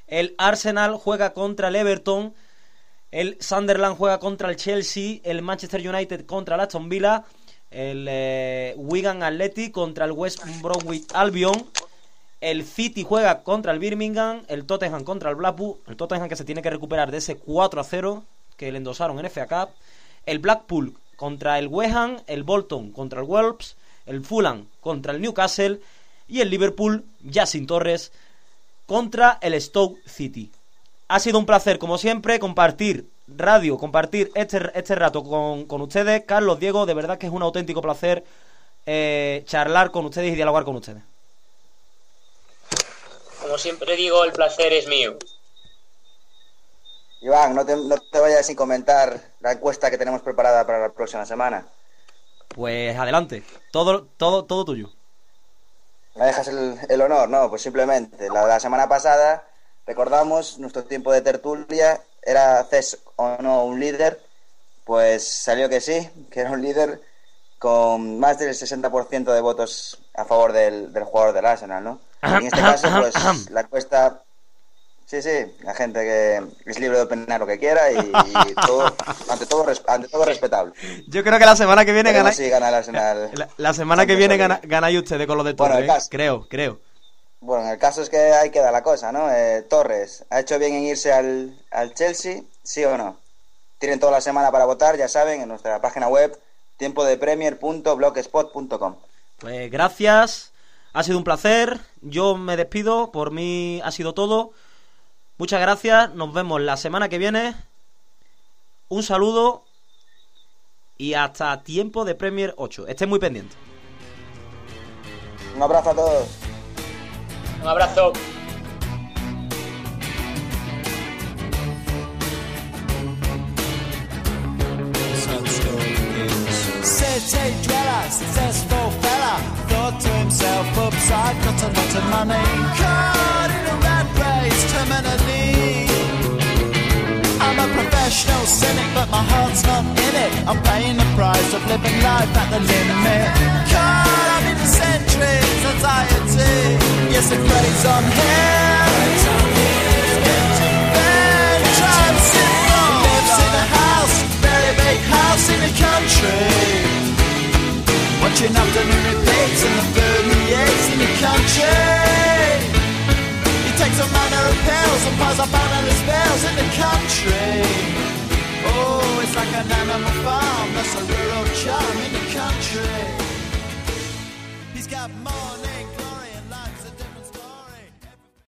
Speaker 1: El Arsenal juega contra el Everton, el Sunderland juega contra el Chelsea, el Manchester United contra el Aston Villa, el eh, Wigan Athletic contra el West Bromwich Albion, el City juega contra el Birmingham, el Tottenham contra el Blackpool, el Tottenham que se tiene que recuperar de ese 4 a 0 que le endosaron en FA Cup, el Blackpool contra el West Ham, el Bolton contra el Wolves, el Fulham contra el Newcastle y el Liverpool, ya sin Torres, contra el Stoke City. Ha sido un placer, como siempre, compartir radio, compartir este, este rato con, con ustedes. Carlos, Diego, de verdad que es un auténtico placer eh, charlar con ustedes y dialogar con ustedes.
Speaker 3: Como siempre digo, el placer es mío.
Speaker 2: Iván, no te, no te vayas sin comentar la encuesta que tenemos preparada para la próxima semana.
Speaker 1: Pues adelante. Todo, todo, todo tuyo.
Speaker 2: Me dejas el, el honor, ¿no? Pues simplemente, la, la semana pasada, recordamos, nuestro tiempo de tertulia, ¿era CES o no un líder? Pues salió que sí, que era un líder con más del 60% de votos a favor del, del jugador del Arsenal, ¿no? Y en este caso, pues la encuesta... Sí, sí, la gente que es libre de opinar lo que quiera y, y todo, ante, todo, ante todo respetable.
Speaker 1: Yo creo que la semana que viene
Speaker 2: Veremos
Speaker 1: ganáis.
Speaker 2: si gana el Arsenal.
Speaker 1: La, la semana que viene gana- ganáis ustedes con lo de
Speaker 2: Bueno,
Speaker 1: Torres.
Speaker 2: el
Speaker 1: ¿eh?
Speaker 2: caso-
Speaker 1: Creo, creo.
Speaker 2: Bueno, el caso es que ahí queda la cosa, ¿no? Eh, Torres, ¿ha hecho bien en irse al, al Chelsea? ¿Sí o no? Tienen toda la semana para votar, ya saben, en nuestra página web tiempodepremier.blogspot.com.
Speaker 1: Pues gracias. Ha sido un placer. Yo me despido. Por mí ha sido todo. Muchas gracias. Nos vemos la semana que viene. Un saludo. Y hasta tiempo de Premier 8. Estén muy pendientes.
Speaker 2: Un abrazo a todos.
Speaker 3: Un abrazo.
Speaker 4: City dweller, successful fella, thought to himself, oops, I've got a lot of money. Caught in a rat race, terminally. I'm a professional cynic, but my heart's not in it. I'm paying the price of living life at the limit. Caught up in centuries, anxiety. Yes, it preys on him. Big house in the country. Watching afternoon repeats and the food he eats in the country. He takes a manner of pills and piles up analyst bills in the country. Oh, it's like an animal farm, that's a rural charm in the country. He's got more